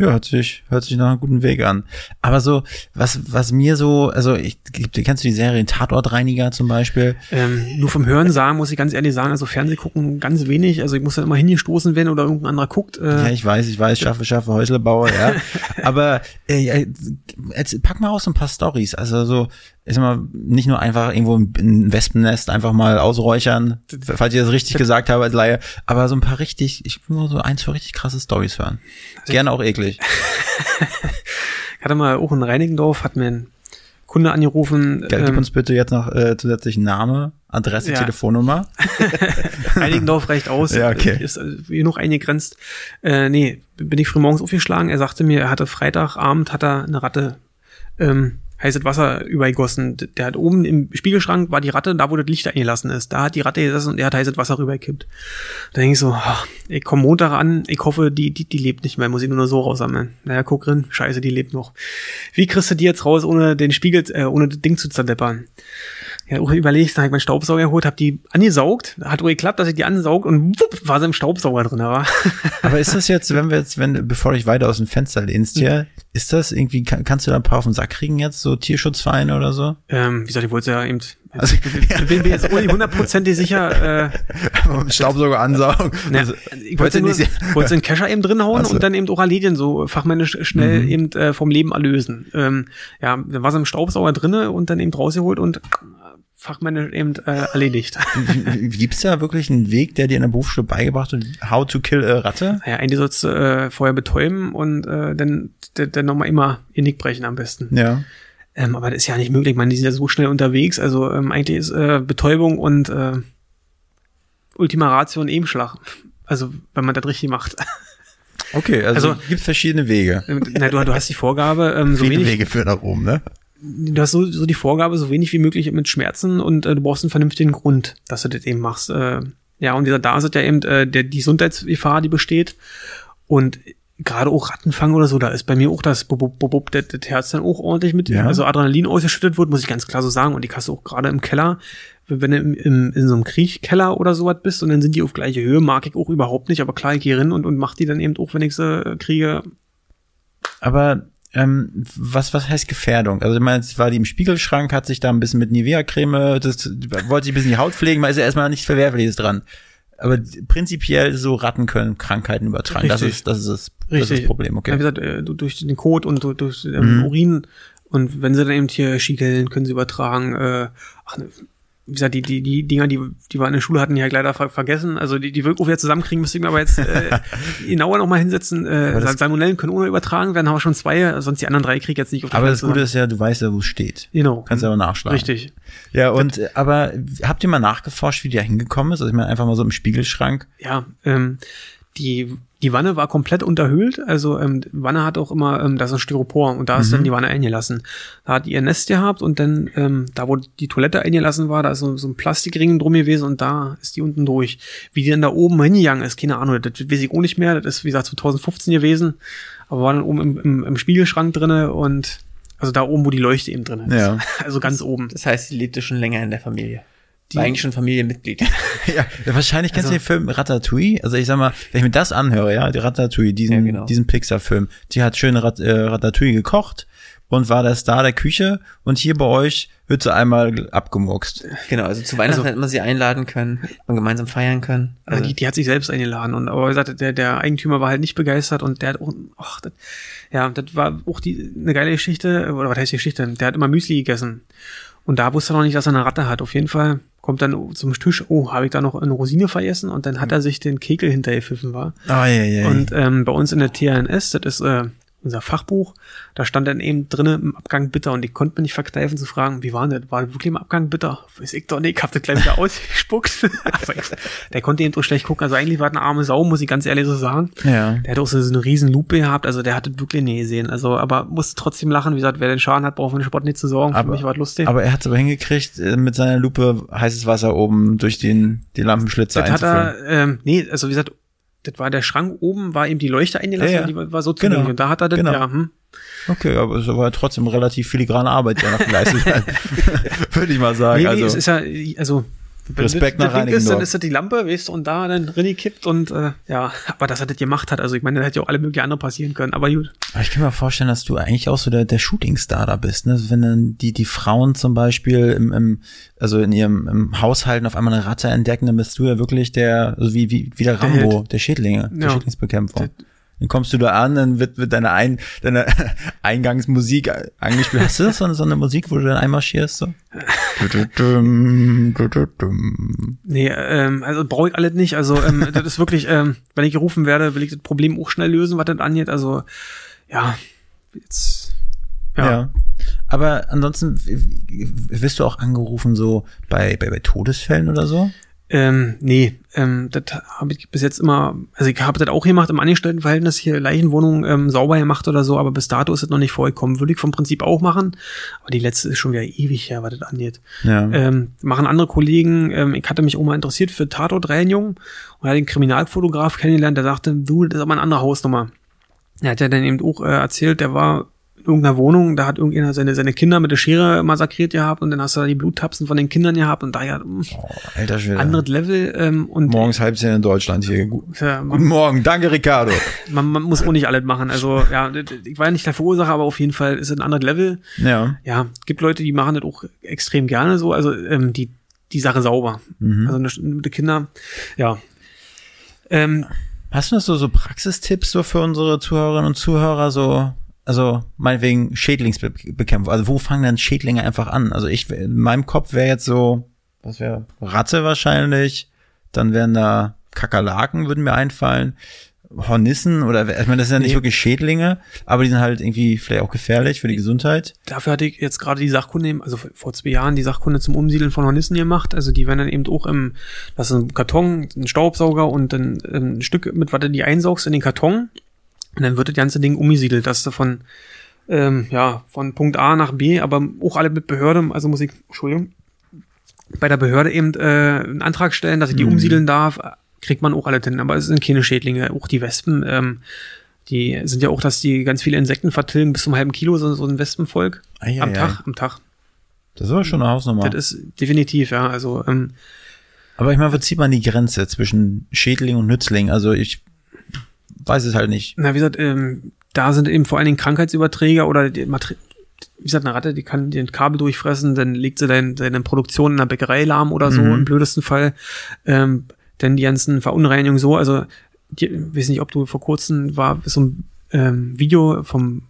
Ja, hört sich, hört sich nach einem guten Weg an. Aber so, was, was mir so, also ich, kennst du die Serie Tatortreiniger zum Beispiel? Ähm, nur vom Hören sagen muss ich ganz ehrlich sagen, also Fernseh gucken ganz wenig. Also ich muss dann immer hingestoßen werden oder irgendein anderer guckt. Ja, Äh, ich weiß, ich weiß, schaffe, schaffe, Häuslebauer, ja. Aber äh, ja, jetzt, pack mal aus so ein paar Stories. Also so, sag mal, nicht nur einfach irgendwo ein Wespennest einfach mal ausräuchern, falls ich das richtig gesagt habe als Laie, aber so ein paar richtig, ich will mal so ein, zwei richtig krasse Stories hören. Gerne auch eklig. ich hatte mal auch in Reinigendorf, hat mir ein Kunde angerufen. Ja, Gib ähm, uns bitte jetzt noch äh, zusätzlich Name, Adresse, Ja. Telefonnummer. Einigendorf reicht aus. Ja, okay. Ist äh, genug eingegrenzt. Äh, nee, bin ich früh morgens aufgeschlagen. Er sagte mir, er hatte Freitagabend, hat er eine Ratte ähm, heißes Wasser übergegossen. Der hat oben im Spiegelschrank war die Ratte, da wo das Licht eingelassen ist. Da hat die Ratte gesessen und er hat heißes Wasser rübergekippt. Da denke ich so, ach, ich komme Montag an, ich hoffe, die, die, die lebt nicht mehr, muss ich nur noch so raussammeln. Naja, guck rein, scheiße, die lebt noch. Wie kriegst du die jetzt raus, ohne den Spiegel, äh, ohne das Ding zu zerdeppern? Ja, auch überlegt, dann hab ich meinen Staubsauger geholt, hab die angesaugt, hat auch geklappt, dass ich die ansaugt und wupp, war sie im Staubsauger drin, war. Aber ist das jetzt, wenn wir jetzt, wenn, bevor du dich weiter aus dem Fenster lehnst hier, ist das irgendwie, kann, kannst du da ein paar auf den Sack kriegen jetzt, so Tierschutzvereine oder so? ähm, wie gesagt, ich wollte ja eben, Also, ich bin mir jetzt nicht hundertprozentig sicher, äh, Staubsauger ansaugen. Na, Also, ich wollte nur, nicht- wollte den Kescher eben drin hauen Ach so. und dann eben auch Alledien so fachmännisch schnell eben äh, vom Leben erlösen. Ähm, ja, dann war sie im Staubsauger drinne und dann eben rausgeholt und fachmännisch eben äh, erledigt. Gibt's da wirklich einen Weg, der dir in der Berufsschule beigebracht wird, how to kill a Ratte? Naja, eigentlich sollst du äh, vorher betäuben und äh, dann, dann, nochmal immer ihr Nick brechen am besten. Ja. Ähm, aber das ist ja nicht möglich, man, die sind ja so schnell unterwegs. Also ähm, eigentlich ist äh, Betäubung und äh, Ultima Ratio ein Ebenschlag. Also, wenn man das richtig macht. Okay, also, Also- gibt verschiedene Wege. Na, du, du hast die Vorgabe, ähm, so wenig, Wege führen nach oben, ne? Du hast so, so die Vorgabe, so wenig wie möglich mit Schmerzen und äh, du brauchst einen vernünftigen Grund, dass du das eben machst. Äh, ja, und dieser da ist ja eben äh, der, die Gesundheitsgefahr, die besteht. Und gerade auch Rattenfang oder so, da ist bei mir auch das Bub, Bub, Bub, Bub, das, das Herz dann auch ordentlich mit, Ja. also Adrenalin ausgeschüttet wird, muss ich ganz klar so sagen. Und die kannst du auch gerade im Keller, wenn du im, im, in so einem Kriechkeller oder sowas bist und dann sind die auf gleiche Höhe, mag ich auch überhaupt nicht, aber klar, ich gehe rein und, und mach die dann eben auch, wenn ich sie äh, kriege, Aber ähm, was, was heißt Gefährdung? Also ich meine, jetzt war die im Spiegelschrank, hat sich da ein bisschen mit Nivea-Creme, das wollte sich ein bisschen die Haut pflegen, weil ist ja erstmal nichts Verwerfliches dran. Aber prinzipiell so Ratten können Krankheiten übertragen. Das Richtig. ist, das ist das, das, ist das Problem, Ja, wie okay. gesagt, äh, du- durch den Kot und du- durch ähm, Mhm. Urin. Und wenn sie dann eben hier schiekeln, können sie übertragen. Äh, ach, ne, wie gesagt, die, die, die Dinger, die, die wir in der Schule hatten, die halt leider ver vergessen. Also die, die wir wieder zusammenkriegen, müsste ich mir aber jetzt äh, genauer nochmal hinsetzen. Äh, Salmonellen können ohne übertragen werden, haben wir schon zwei, sonst die anderen drei krieg ich jetzt nicht auf die Aber Reihe das Gute zusammen. ist ja, du weißt ja, wo es steht. Genau. Kannst ja auch nachschlagen. Richtig. Ja, und äh, aber habt ihr mal nachgeforscht, wie da hingekommen ist? Also ich meine, einfach mal so im Spiegelschrank. Ja, ähm, die, die Wanne war komplett unterhöhlt. Also ähm, die Wanne hat auch immer, ähm, das ist ein Styropor und da ist dann die Wanne eingelassen. Da hat ihr Nest gehabt und dann, ähm, da wo die Toilette eingelassen war, da ist so, so ein Plastikring drum gewesen und da ist die unten durch. Wie die dann da oben hingegangen ist, keine Ahnung, das weiß ich auch nicht mehr. Das ist, wie gesagt, 2015 gewesen, aber war dann oben im, im, im Spiegelschrank drinne und also da oben, wo die Leuchte eben drin ist. Ja. Also ganz oben. Das heißt, sie lebte schon länger in der Familie. Die- War eigentlich schon Familienmitglied. Ja, wahrscheinlich kennst Also- du den Film Ratatouille. Also ich sag mal, wenn ich mir das anhöre, ja, die Ratatouille, diesen, Ja, genau. diesen Pixar-Film, die hat schön Rat, äh, Ratatouille gekocht und war der Star der Küche und hier bei euch wird sie einmal abgemuckst. genau, also zu Weihnachten Also- hätte man sie einladen können und gemeinsam feiern können. Also die, die hat sich selbst eingeladen und aber wie gesagt, der, der Eigentümer war halt nicht begeistert und der hat auch, ach, das, ja, das war auch die eine geile Geschichte, oder was heißt Geschichte? Der hat immer Müsli gegessen. Und da wusste er noch nicht, dass er eine Ratte hat. Auf jeden Fall kommt dann zum Tisch, oh, habe ich da noch eine Rosine vergessen? Und dann hat er sich den Kekel hintergepfiffen, war. Oh, ja, ja. Und ähm, bei uns in der TNS, das ist äh, unser Fachbuch, da stand dann eben drinnen im Abgang bitter und ich konnte mir nicht verkneifen zu fragen, wie war denn das? War das wirklich im Abgang bitter? Weiß ich doch nicht, ich hab das gleich wieder ausgespuckt. Aber ich, der konnte eben so schlecht gucken, also eigentlich war das eine arme Sau, muss ich ganz ehrlich so sagen. ja. Der hat auch so so eine riesen Lupe gehabt, also der hat das wirklich nie gesehen. Also, aber musste trotzdem lachen, wie gesagt, wer den Schaden hat, braucht für den Sport nicht zu sorgen. Für Aber- mich war das lustig. Aber er hat es aber hingekriegt, äh, mit seiner Lupe heißes Wasser oben durch den, die Lampenschlitze das hat einzuführen. er, ähm, nee, also wie gesagt, das war der Schrank oben, war eben die Leuchte eingelassen, Ja, ja. die war, war so Genau. zugänglich. Und da hat er dann, Genau. ja, hm, Okay, aber es war trotzdem relativ filigrane Arbeit, die er noch geleistet hat. Würde ich mal sagen. Nee, nee, also, es ist ja, also wenn Respekt das, nach Ding ist, dann ist das die Lampe, weißt du, und da dann drin kippt und äh, ja, aber dass er das gemacht hat, also ich meine, da hätte ja auch alle möglichen andere passieren können, aber gut. Aber ich kann mir vorstellen, dass du eigentlich auch so der, der Shootingstar da bist, ne? Wenn dann die, die Frauen zum Beispiel im, im, also in ihrem im Haushalten auf einmal eine Ratte entdecken, dann bist du ja wirklich der, also wie, wie, wie der Der Rambo, Held. der Schädlinge, der Ja. Schädlingsbekämpfer. Dann kommst du da an, dann wird, wird deine, Ein, deine Eingangsmusik angespielt. Hast du das so eine, so eine Musik, wo du dann einmarschierst? So? Nee, ähm, also brauche ich alles nicht. Also ähm, das ist wirklich, ähm, wenn ich gerufen werde, will ich das Problem auch schnell lösen, was das angeht. Also ja, jetzt Ja. ja. Aber ansonsten wirst du auch angerufen so bei, bei, bei Todesfällen oder so? Ähm, nee, ähm, das habe ich bis jetzt immer, also ich habe das auch gemacht im Angestelltenverhältnis hier Leichenwohnungen ähm, sauber gemacht oder so, aber bis dato ist das noch nicht vorgekommen. Würde ich vom Prinzip auch machen, aber die letzte ist schon wieder ewig her, was das angeht. Ja. Ähm, machen andere Kollegen, ähm, ich hatte mich auch mal interessiert für Tatort-Reihenjung und hatte den Kriminalfotograf kennengelernt, der sagte, du, das ist aber eine andere Hausnummer. Er hat ja dann eben auch äh, erzählt, der war in irgendeiner Wohnung, da hat irgendjemand seine, seine Kinder mit der Schere massakriert gehabt und dann hast du da die Bluttapsen von den Kindern gehabt und da ja, mh, oh, alter Schwede. anderes Level ähm, und Morgens halb zehn in Deutschland hier. Gu- ja, Guten Morgen, danke Ricardo. man, man muss auch nicht alles machen. Also ja, ich war ja nicht der Verursacher, aber auf jeden Fall ist es ein anderes Level. Ja. Ja, gibt Leute, die machen das auch extrem gerne so, also ähm, die die Sache sauber. Mhm. Also eine, mit den Kindern, ja. Ähm, Hast du noch so, so Praxistipps so für unsere Zuhörerinnen und Zuhörer so, also meinetwegen Schädlingsbekämpfung, also wo fangen denn Schädlinge einfach an? Also ich, in meinem Kopf wäre jetzt so, was wäre, Ratte wahrscheinlich, dann wären da Kakerlaken, würden mir einfallen, Hornissen oder, ich meine, das sind ja nicht Nee. wirklich Schädlinge, aber die sind halt irgendwie vielleicht auch gefährlich für die Gesundheit. dafür hatte ich jetzt gerade die Sachkunde, also vor zwei Jahren die Sachkunde zum Umsiedeln von Hornissen gemacht. Also die werden dann eben auch im, das ist ein Karton, ein Staubsauger und dann ähm, ein Stück mit, was du die einsaugst in den Karton. Und dann wird das ganze Ding umgesiedelt, dass du von, ähm, ja, von Punkt A nach B, aber auch alle mit Behörde, also muss ich, Entschuldigung, bei der Behörde eben äh, einen Antrag stellen, dass ich die Mhm. umsiedeln darf, kriegt man auch alle hin. Aber es sind keine Schädlinge, auch die Wespen, ähm, die sind ja auch, dass die ganz viele Insekten vertilgen, bis zum halben Kilo, so, so ein Wespenvolk. Eieiei. Am Tag, am Tag. Das ist aber schon eine Hausnummer. Das ist definitiv, ja. Also, ähm, Aber ich meine, wo zieht man die Grenze zwischen Schädling und Nützling? Also ich weiß es halt nicht. na, wie gesagt, ähm, da sind eben vor allen Dingen Krankheitsüberträger oder die Materi wie gesagt, eine Ratte, die kann den Kabel durchfressen, dann legt sie dein, deine Produktion in der Bäckerei lahm oder so, Mhm. im blödesten Fall. Ähm, denn die ganzen Verunreinigungen so, also, ich weiß nicht, ob du vor kurzem war, so ein ähm, Video vom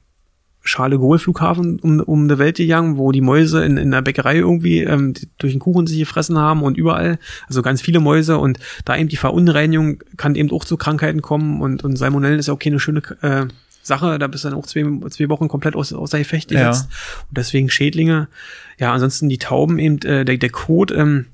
Charles Gaulle Flughafen um, um die Welt gegangen, wo die Mäuse in, in der Bäckerei irgendwie ähm, durch den Kuchen sich gefressen haben und überall, also ganz viele Mäuse und da eben die Verunreinigung kann eben auch zu Krankheiten kommen und, und Salmonellen ist ja auch keine schöne äh, Sache, da bist du dann auch zwei, zwei Wochen komplett aus, außer Gefecht Ja. gesetzt und deswegen Schädlinge, ja, ansonsten die Tauben eben, äh, der, der Kot, ähm,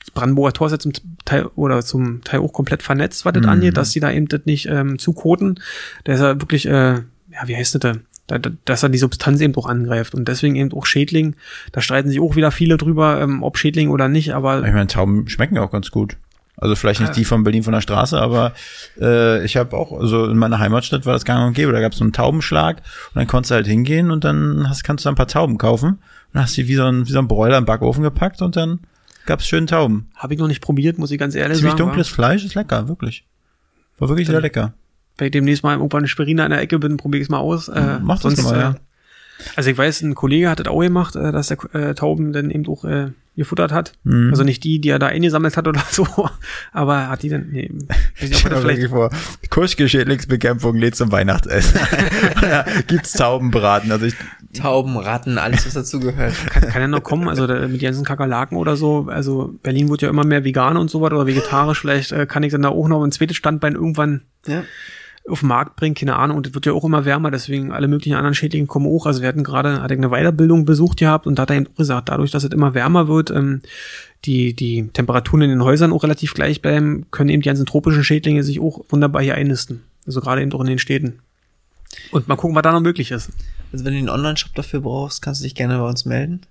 das Brandenburger Tor ist ja zum Teil oder zum Teil auch komplett vernetzt, was das Mhm. angeht, dass die da eben das nicht ähm, zukoten. Der ist ja wirklich, äh, ja, wie heißt das da? Da, da, dass er die Substanz eben auch angreift und deswegen eben auch Schädling. Da streiten sich auch wieder viele drüber, ähm, ob Schädling oder nicht, aber Ich meine, Tauben schmecken ja auch ganz gut. Also vielleicht nicht die von Berlin von der Straße, aber äh, ich habe auch, also in meiner Heimatstadt war das gang und gäbe. Da gab es so einen Taubenschlag und dann konntest du halt hingehen und dann hast, kannst du ein paar Tauben kaufen und hast die wie so ein, wie so ein Bräuler im Backofen gepackt und dann gab's schön Tauben. habe ich noch nicht probiert, muss ich ganz ehrlich Ziemlich sagen. dunkles Fleisch ist lecker, wirklich. War wirklich sehr lecker. Wenn ich demnächst mal irgendwann eine Sperina in der Ecke bin, probiere ich es mal aus. Äh, Mach das mal, ja. Äh, also ich weiß, ein Kollege hat das auch gemacht, äh, dass der äh, Tauben dann eben auch äh, gefuttert hat. Mhm. Also nicht die, die er da eingesammelt hat oder so, aber er hat die dann, nee, nicht, Ich stelle vielleicht, vor, Kuschgeschädlingsbekämpfung lädt zum Weihnachtsessen. ja, gibt's Taubenbraten. Also ich, Tauben, Ratten, alles, was dazugehört. kann, kann ja noch kommen, also da, mit ganzen Kakerlaken oder so, also Berlin wird ja immer mehr vegan und so was oder vegetarisch, vielleicht äh, kann ich dann da auch noch ein zweites Standbein irgendwann Ja. Auf den Markt bringen, keine Ahnung, und es wird ja auch immer wärmer, deswegen alle möglichen anderen Schädlinge kommen auch. Also wir hatten gerade, hatte eine Weiterbildung besucht gehabt und da hat er eben auch gesagt, dadurch, dass es immer wärmer wird, ähm, die, die Temperaturen in den Häusern auch relativ gleich bleiben, können eben die ganzen tropischen Schädlinge sich auch wunderbar hier einnisten. Also gerade eben auch in den Städten. Und mal gucken, was da noch möglich ist. Also wenn du einen Online-Shop dafür brauchst, kannst du dich gerne bei uns melden.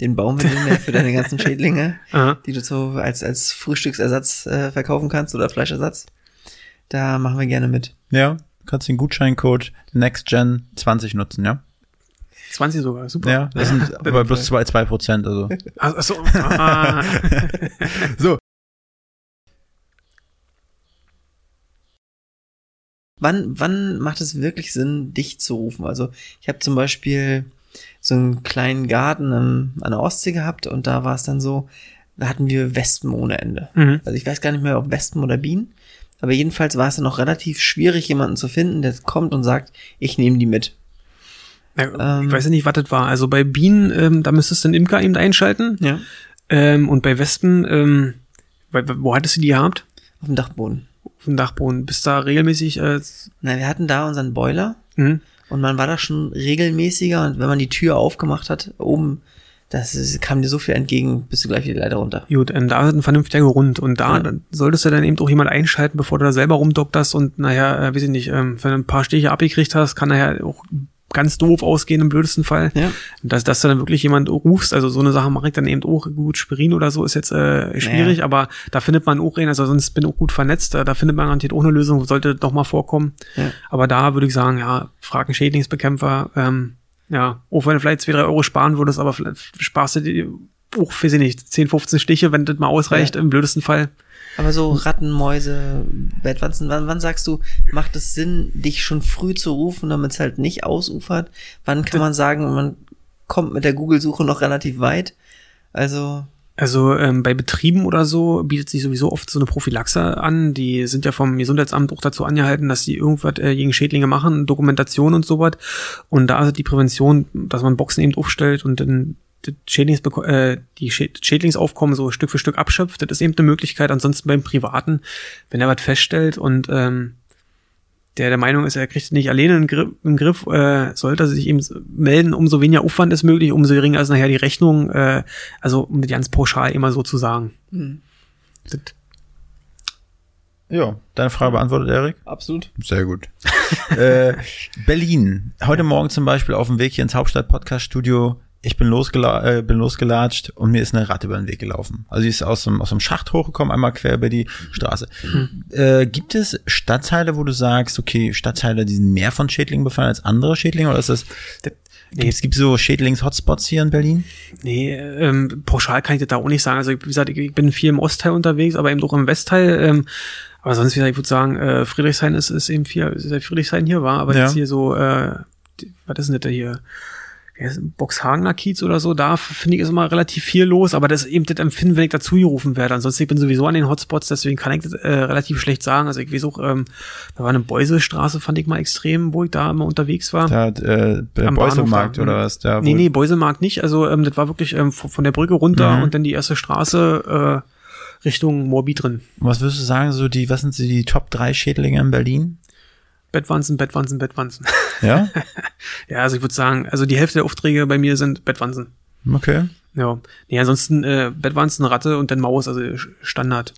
Den bauen wir dir mehr für deine ganzen Schädlinge, die du so als, als Frühstücksersatz äh, verkaufen kannst oder Fleischersatz. Da machen wir gerne mit. ja, kannst den Gutscheincode NextGen20 nutzen, ja? 20 sogar, super. Ja, das sind aber bloß zwei, zwei Prozent, also. Ach, ach so, ah, So, Wann, wann macht es wirklich Sinn, dich zu rufen? Also ich habe zum Beispiel so einen kleinen Garten ähm, an der Ostsee gehabt und da war es dann so, da hatten wir Wespen ohne Ende. mhm. Also ich weiß gar nicht mehr, ob Wespen oder Bienen, aber jedenfalls war es dann noch relativ schwierig, jemanden zu finden, der kommt und sagt, ich nehme die mit. Ja, Ähm. ich weiß ja nicht, was das war. Also bei Bienen, ähm, da müsstest du den Imker eben einschalten. Ja. Ähm, und bei Wespen, ähm, wo hattest du die gehabt? Auf dem Dachboden. Auf dem Dachboden. Bist da regelmäßig, äh, Na, wir hatten da unseren Boiler mhm. Und man war da schon regelmäßiger und wenn man die Tür aufgemacht hat, oben, das ist, kam dir so viel entgegen, bist du gleich wieder leider runter. Gut, ähm, da ist ein vernünftiger Grund. Und da Ja. solltest du dann eben auch jemand einschalten, bevor du da selber rumdokterst und nachher, äh, weiß ich nicht, ähm, wenn du ein paar Stiche abgekriegt hast, kann nachher auch ganz doof ausgehen im blödesten Fall. Ja. Dass, dass du dann wirklich jemand rufst, also so eine Sache mache ich dann eben auch gut. Spirin oder so ist jetzt äh, schwierig, Naja. aber da findet man auch einen, also sonst bin ich auch gut vernetzt, da, findet man garantiert auch eine Lösung, sollte doch mal vorkommen. Ja. Aber da würde ich sagen, ja, frag einen Schädlingsbekämpfer, ähm, ja, auch wenn du vielleicht zwei, drei Euro sparen würdest, aber vielleicht sparst du dir auch, weiß ich nicht, 10, 15 Stiche, wenn das mal ausreicht, Ja. im blödesten Fall. Aber so Ratten, Mäuse, Bettwanzen, wann, wann sagst du, macht es Sinn, dich schon früh zu rufen, damit es halt nicht ausufert? Wann kann man sagen, man kommt mit der Google-Suche noch relativ weit? Also, Also ähm, bei Betrieben oder so bietet sich sowieso oft so eine Prophylaxe an. Die sind ja vom Gesundheitsamt auch dazu angehalten, dass sie irgendwas äh, gegen Schädlinge machen, Dokumentation und sowas. Und da ist die Prävention, dass man Boxen eben aufstellt und dann das Schädlingsbeko äh, die Schä Schädlingsaufkommen so Stück für Stück abschöpft. Das ist eben eine Möglichkeit. Ansonsten beim Privaten, wenn er was feststellt und ähm, der der Meinung ist, er kriegt es nicht alleine in den Griff, im Griff äh, sollte er sich eben melden, umso weniger Aufwand ist möglich, umso geringer ist nachher die Rechnung, äh, also um das ganz pauschal immer so zu sagen. hm, Das, Ja, deine Frage beantwortet, Erik? absolut. Sehr gut. äh, Berlin. Heute Morgen zum Beispiel auf dem Weg hier ins Hauptstadt-Podcast-Studio. Ich bin, losgela äh, bin losgelatscht und mir ist eine Ratte über den Weg gelaufen. Also sie ist aus dem, aus dem Schacht hochgekommen, einmal quer über die Straße. Äh, gibt es Stadtteile, wo du sagst, okay, Stadtteile, die sind mehr von Schädlingen befallen als andere Schädlinge? Oder ist das, das, nee. es gibt so Schädlings-Hotspots hier in Berlin? nee, ähm, pauschal kann ich das da auch nicht sagen. Also wie gesagt, ich, bin viel im Ostteil unterwegs, aber eben auch im Westteil. Ähm, aber sonst, wie gesagt, ich würde sagen, äh, Friedrichshain ist, ist eben viel, ist ja Friedrichshain hier war, aber Ja. jetzt hier so, äh, was ist denn das da hier? Boxhagener Kiez oder so, da finde ich ist immer relativ viel los, aber das ist eben das Empfinden, wenn ich dazu gerufen werde. Ansonsten, ich bin sowieso an den Hotspots, deswegen kann ich das äh, relativ schlecht sagen. Also ich weiß auch, ähm, da war eine Beuselstraße, fand ich mal extrem, wo ich da immer unterwegs war. Da, äh, Am Beuselmarkt oder was? Da, Nee, nee, Beuselmarkt nicht. Also ähm, das war wirklich ähm, von von der Brücke runter Mhm. und dann die erste Straße äh, Richtung Morbid drin. Was würdest du sagen, so die, was sind so die Top 3 Schädlinge in Berlin? Bettwanzen, Bettwanzen, Bettwanzen. Ja? ja, also ich würde sagen, also die Hälfte der Aufträge bei mir sind Bettwanzen. Okay. Ja. Nee, ansonsten äh, Bettwanzen, Ratte und dann Maus, also Standard.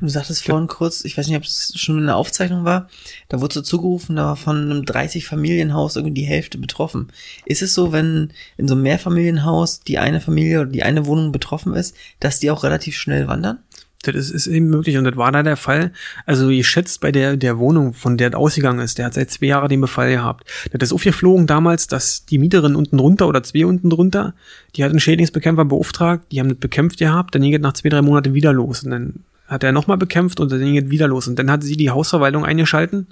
Du sagtest vorhin kurz, ich weiß nicht, ob es schon in der Aufzeichnung war, da wurde so zugerufen, da war von einem 30-Familienhaus irgendwie die Hälfte betroffen. Ist es so, wenn in so einem Mehrfamilienhaus die eine Familie oder die eine Wohnung betroffen ist, dass die auch relativ schnell wandern? Das ist, ist eben möglich und das war da der Fall. Also ihr schätzt bei der, der Wohnung, von der das ausgegangen ist, der hat seit zwei Jahren den Befall gehabt. Das ist aufgeflogen damals, dass die Mieterin unten drunter oder zwei unten drunter, die hat einen Schädlingsbekämpfer beauftragt, die haben das bekämpft gehabt, dann ging es nach zwei, drei Monaten wieder los und dann hat er nochmal bekämpft und dann ging es wieder los und dann hat sie die Hausverwaltung eingeschalten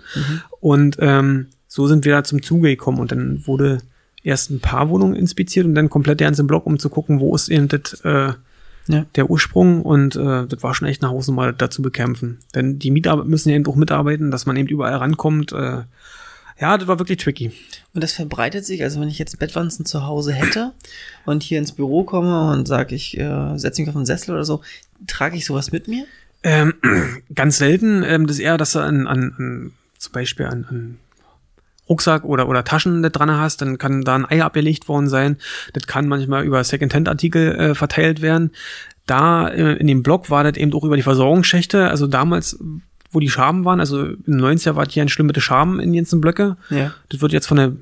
und ähm, so sind wir da zum Zuge gekommen und dann wurde erst ein paar Wohnungen inspiziert und dann komplett der ganze Block, um zu gucken, wo ist eben das äh, Ja. der Ursprung und äh, das war schon echt eine Hausnummer da zu bekämpfen. Denn die Mieter müssen ja eben auch mitarbeiten, dass man eben überall rankommt. Äh, ja, das war wirklich tricky. Und das verbreitet sich, also wenn ich jetzt Bettwanzen zu Hause hätte und hier ins Büro komme und sage, ich äh, setze mich auf einen Sessel oder so, trage ich sowas mit mir? Ähm, ganz selten, ähm, das ist eher, dass du an, an, an zum Beispiel an, an Rucksack oder, oder Taschen da dran hast, dann kann da ein Ei abgelegt worden sein. Das kann manchmal über Second-Hand-Artikel äh, verteilt werden. Da äh, in dem Blog war das eben auch über die Versorgungsschächte. Also damals, wo die Schaben waren, also den 90er war hier ein schlimm mit Schaben in den ganzen Blöcke. Ja. Das wird jetzt von der,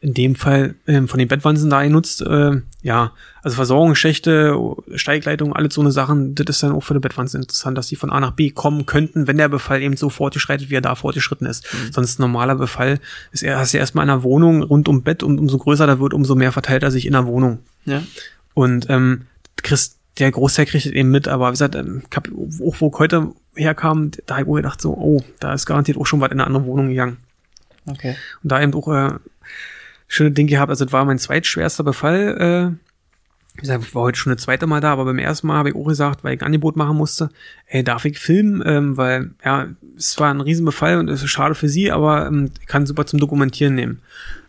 in dem Fall ähm, von den Bettwanzen da genutzt. Äh, ja, also Versorgungsschächte, Steigleitung, alles so eine Sachen. Das ist dann auch für die Bettwanzen interessant, dass die von A nach B kommen könnten, wenn der Befall eben so fortgeschreitet, wie er da fortgeschritten ist. Sonst ein normaler Befall ist er hast du erstmal in einer Wohnung rund um Bett und umso größer der wird, umso mehr verteilt er sich in der Wohnung. Ja. Und ähm, Chris, der Großteil kriegt eben mit, aber wie gesagt, ähm, auch wo ich heute herkam, da habe ich gedacht so, oh, da ist garantiert auch schon was in eine andere Wohnung gegangen. Okay. Und da eben auch äh, schöne Dinge gehabt. Also das war mein zweitschwerster Befall. Äh, wie gesagt, ich war heute schon das zweite Mal da, aber beim ersten Mal habe ich auch gesagt, weil ich ein Angebot machen musste, ey, darf ich filmen? Ähm, weil, ja, es war ein Riesenbefall und es ist schade für sie, aber ähm, ich kann super zum Dokumentieren nehmen.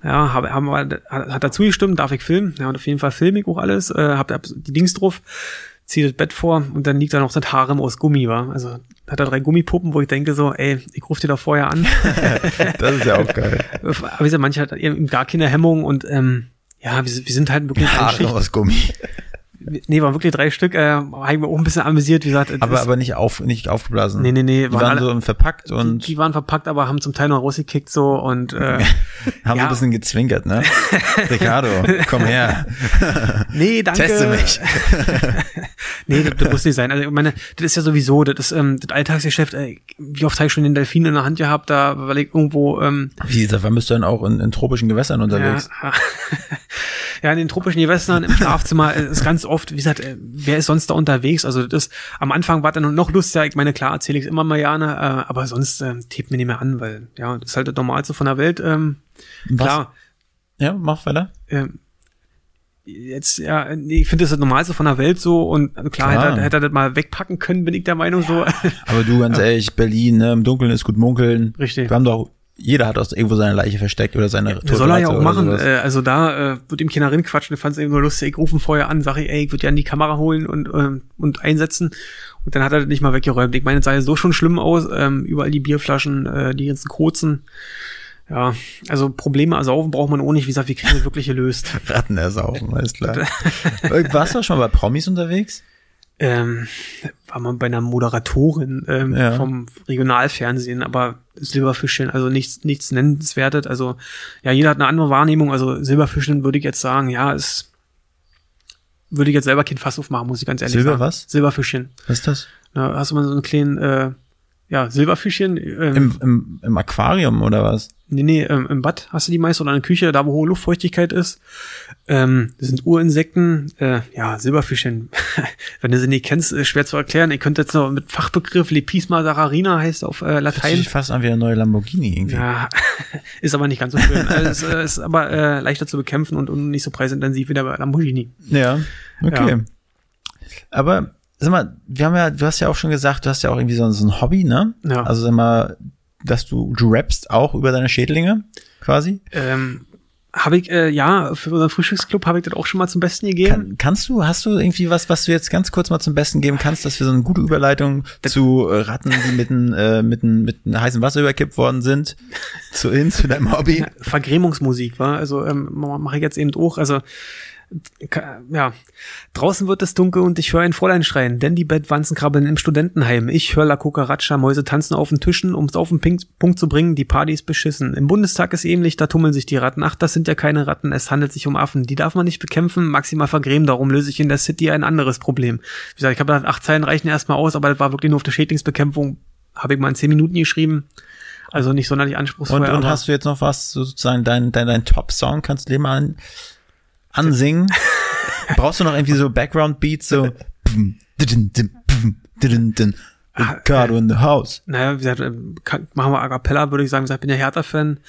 Ja, habe, haben hat, hat dazu gestimmt, darf ich filmen? Ja, und auf jeden Fall filme ich auch alles, äh, hab, hab die Dings drauf. Ziehe das Bett vor und dann liegt da noch das Harem aus Gummi, war. Also hat er drei Gummipuppen, wo ich denke so, ey, ich rufe dir doch vorher an. das ist ja auch geil. Aber wie gesagt, manche hat eben gar keine Hemmung und ähm, ja, wir, wir sind halt wirklich eine Haare Schicht. aus Gummi. Nee, waren wirklich drei Stück, äh, habe ich mir auch ein bisschen amüsiert, wie gesagt. Aber, aber nicht auf, nicht aufgeblasen. nee, nee, nee, Die waren so verpackt und die, die waren verpackt, aber haben zum Teil noch rausgekickt so und äh, haben so ja. ein bisschen gezwinkert, ne? Ricardo, komm her. nee, danke. Teste mich. nee, das, das muss nicht sein. Also ich meine, das ist ja sowieso, das ist ähm, das Alltagsgeschäft, ey, wie oft habe ich schon den Delfin in der Hand gehabt, da weil ich irgendwo ähm, Wie gesagt, wann bist du denn auch in, in tropischen Gewässern unterwegs? Ja, ja, in den tropischen Gewässern, im Schlafzimmer äh, ist ganz oft, wie gesagt, äh, wer ist sonst da unterwegs? Also das am Anfang war dann noch lustiger, ich meine, klar erzähle ich es immer mal gerne, äh, aber sonst äh, tippt mir nicht mehr an, weil ja, das ist halt das Normalste von der Welt. Ähm, Was? klar, Ja, mach weiter. ähm, jetzt, ja, ich finde das ist das Normalste von der Welt so und äh, klar, Klar. Hätte, er- hätte er das mal wegpacken können, bin ich der Meinung so. Aber du, ganz ehrlich, Berlin, ne, im Dunkeln ist gut munkeln. Richtig. Wir haben doch, jeder hat aus irgendwo seine Leiche versteckt oder seine Das soll er ja auch machen. sowas. Äh, also da äh, wird ihm keiner quatschen. Ich fand es eben nur lustig. Ich rufe ihn vorher an, sage ich, ey, ich würde gerne die Kamera holen und, ähm, und einsetzen. Und dann hat er das nicht mal weggeräumt. Ich meine, es sah ja so schon schlimm aus. Ähm, überall die Bierflaschen, äh, die ganzen Kurzen. Ja, also Probleme ersaufen braucht man auch nicht. Wie gesagt, wir kriegen das wirklich gelöst. Ratten ersaufen, alles klar. Äh, Warst du schon mal bei Promis unterwegs? Ähm, war man bei einer Moderatorin ähm, Ja. vom Regionalfernsehen, aber Silberfischchen, also nichts, nichts nennenswertes. Also ja, jeder hat eine andere Wahrnehmung. Also Silberfischchen würde ich jetzt sagen, ja, ist würde ich jetzt selber kein Fass aufmachen, muss ich ganz ehrlich Silber sagen. was? Silberfischchen. Was ist das? Da hast du mal so einen kleinen, äh, ja, Silberfischchen. Ähm, Im, im, im Aquarium oder was? Nee, nee, ähm, im Bad hast du die meist oder in der Küche, da wo hohe Luftfeuchtigkeit ist. Ähm, das sind Urinsekten, äh, ja, Silberfischchen. Wenn du sie nicht kennst, ist schwer zu erklären. Ihr könnt jetzt noch mit Fachbegriff Lepisma sararina heißt auf äh, Latein. sich fast an wie eine neue Lamborghini irgendwie. Ja, ist aber nicht ganz so schön. äh, ist, äh, ist aber äh, leichter zu bekämpfen und, und nicht so preisintensiv wie der Lamborghini. Ja, okay. Ja. Aber sag mal, wir haben ja, du hast ja auch schon gesagt, du hast ja auch irgendwie so, so ein Hobby, ne? Ja. Also sag mal, dass du, du rappst auch über deine Schädlinge, quasi. Ähm, habe ich, äh, ja, für unseren Frühstücksclub habe ich das auch schon mal zum Besten gegeben. Kann, kannst du, hast du irgendwie was, was du jetzt ganz kurz mal zum Besten geben kannst, dass wir so eine gute Überleitung zu äh, Ratten, die mit einem äh, mit mit einem heißen Wasser überkippt worden sind, zu hin zu deinem Hobby? Vergrämungsmusik, war. Also ähm, mache ich jetzt eben auch. Also ja, draußen wird es dunkel und ich höre ein Fräulein schreien, denn die Bettwanzen krabbeln im Studentenheim. Ich höre La Cucaracha, Mäuse tanzen auf den Tischen, um es auf den Pink Punkt zu bringen, die Party ist beschissen. Im Bundestag ist ähnlich, da tummeln sich die Ratten. Ach, das sind ja keine Ratten, es handelt sich um Affen. Die darf man nicht bekämpfen, maximal vergrämen, darum löse ich in der City ein anderes Problem. Wie gesagt, ich habe gedacht, acht Zeilen reichen erstmal aus, aber das war wirklich nur auf der Schädlingsbekämpfung, habe ich mal in zehn Minuten geschrieben. Also nicht sonderlich anspruchsvoll. Und, und hast du jetzt noch was, so sozusagen dein, dein, dein Top-Song, kannst du dir mal an, ansingen? Brauchst du noch irgendwie so Background-Beats, so Ricardo in the house. Naja, wie gesagt, ähm, machen wir A Cappella, würde ich sagen. Wie gesagt, bin ja Hertha-Fan.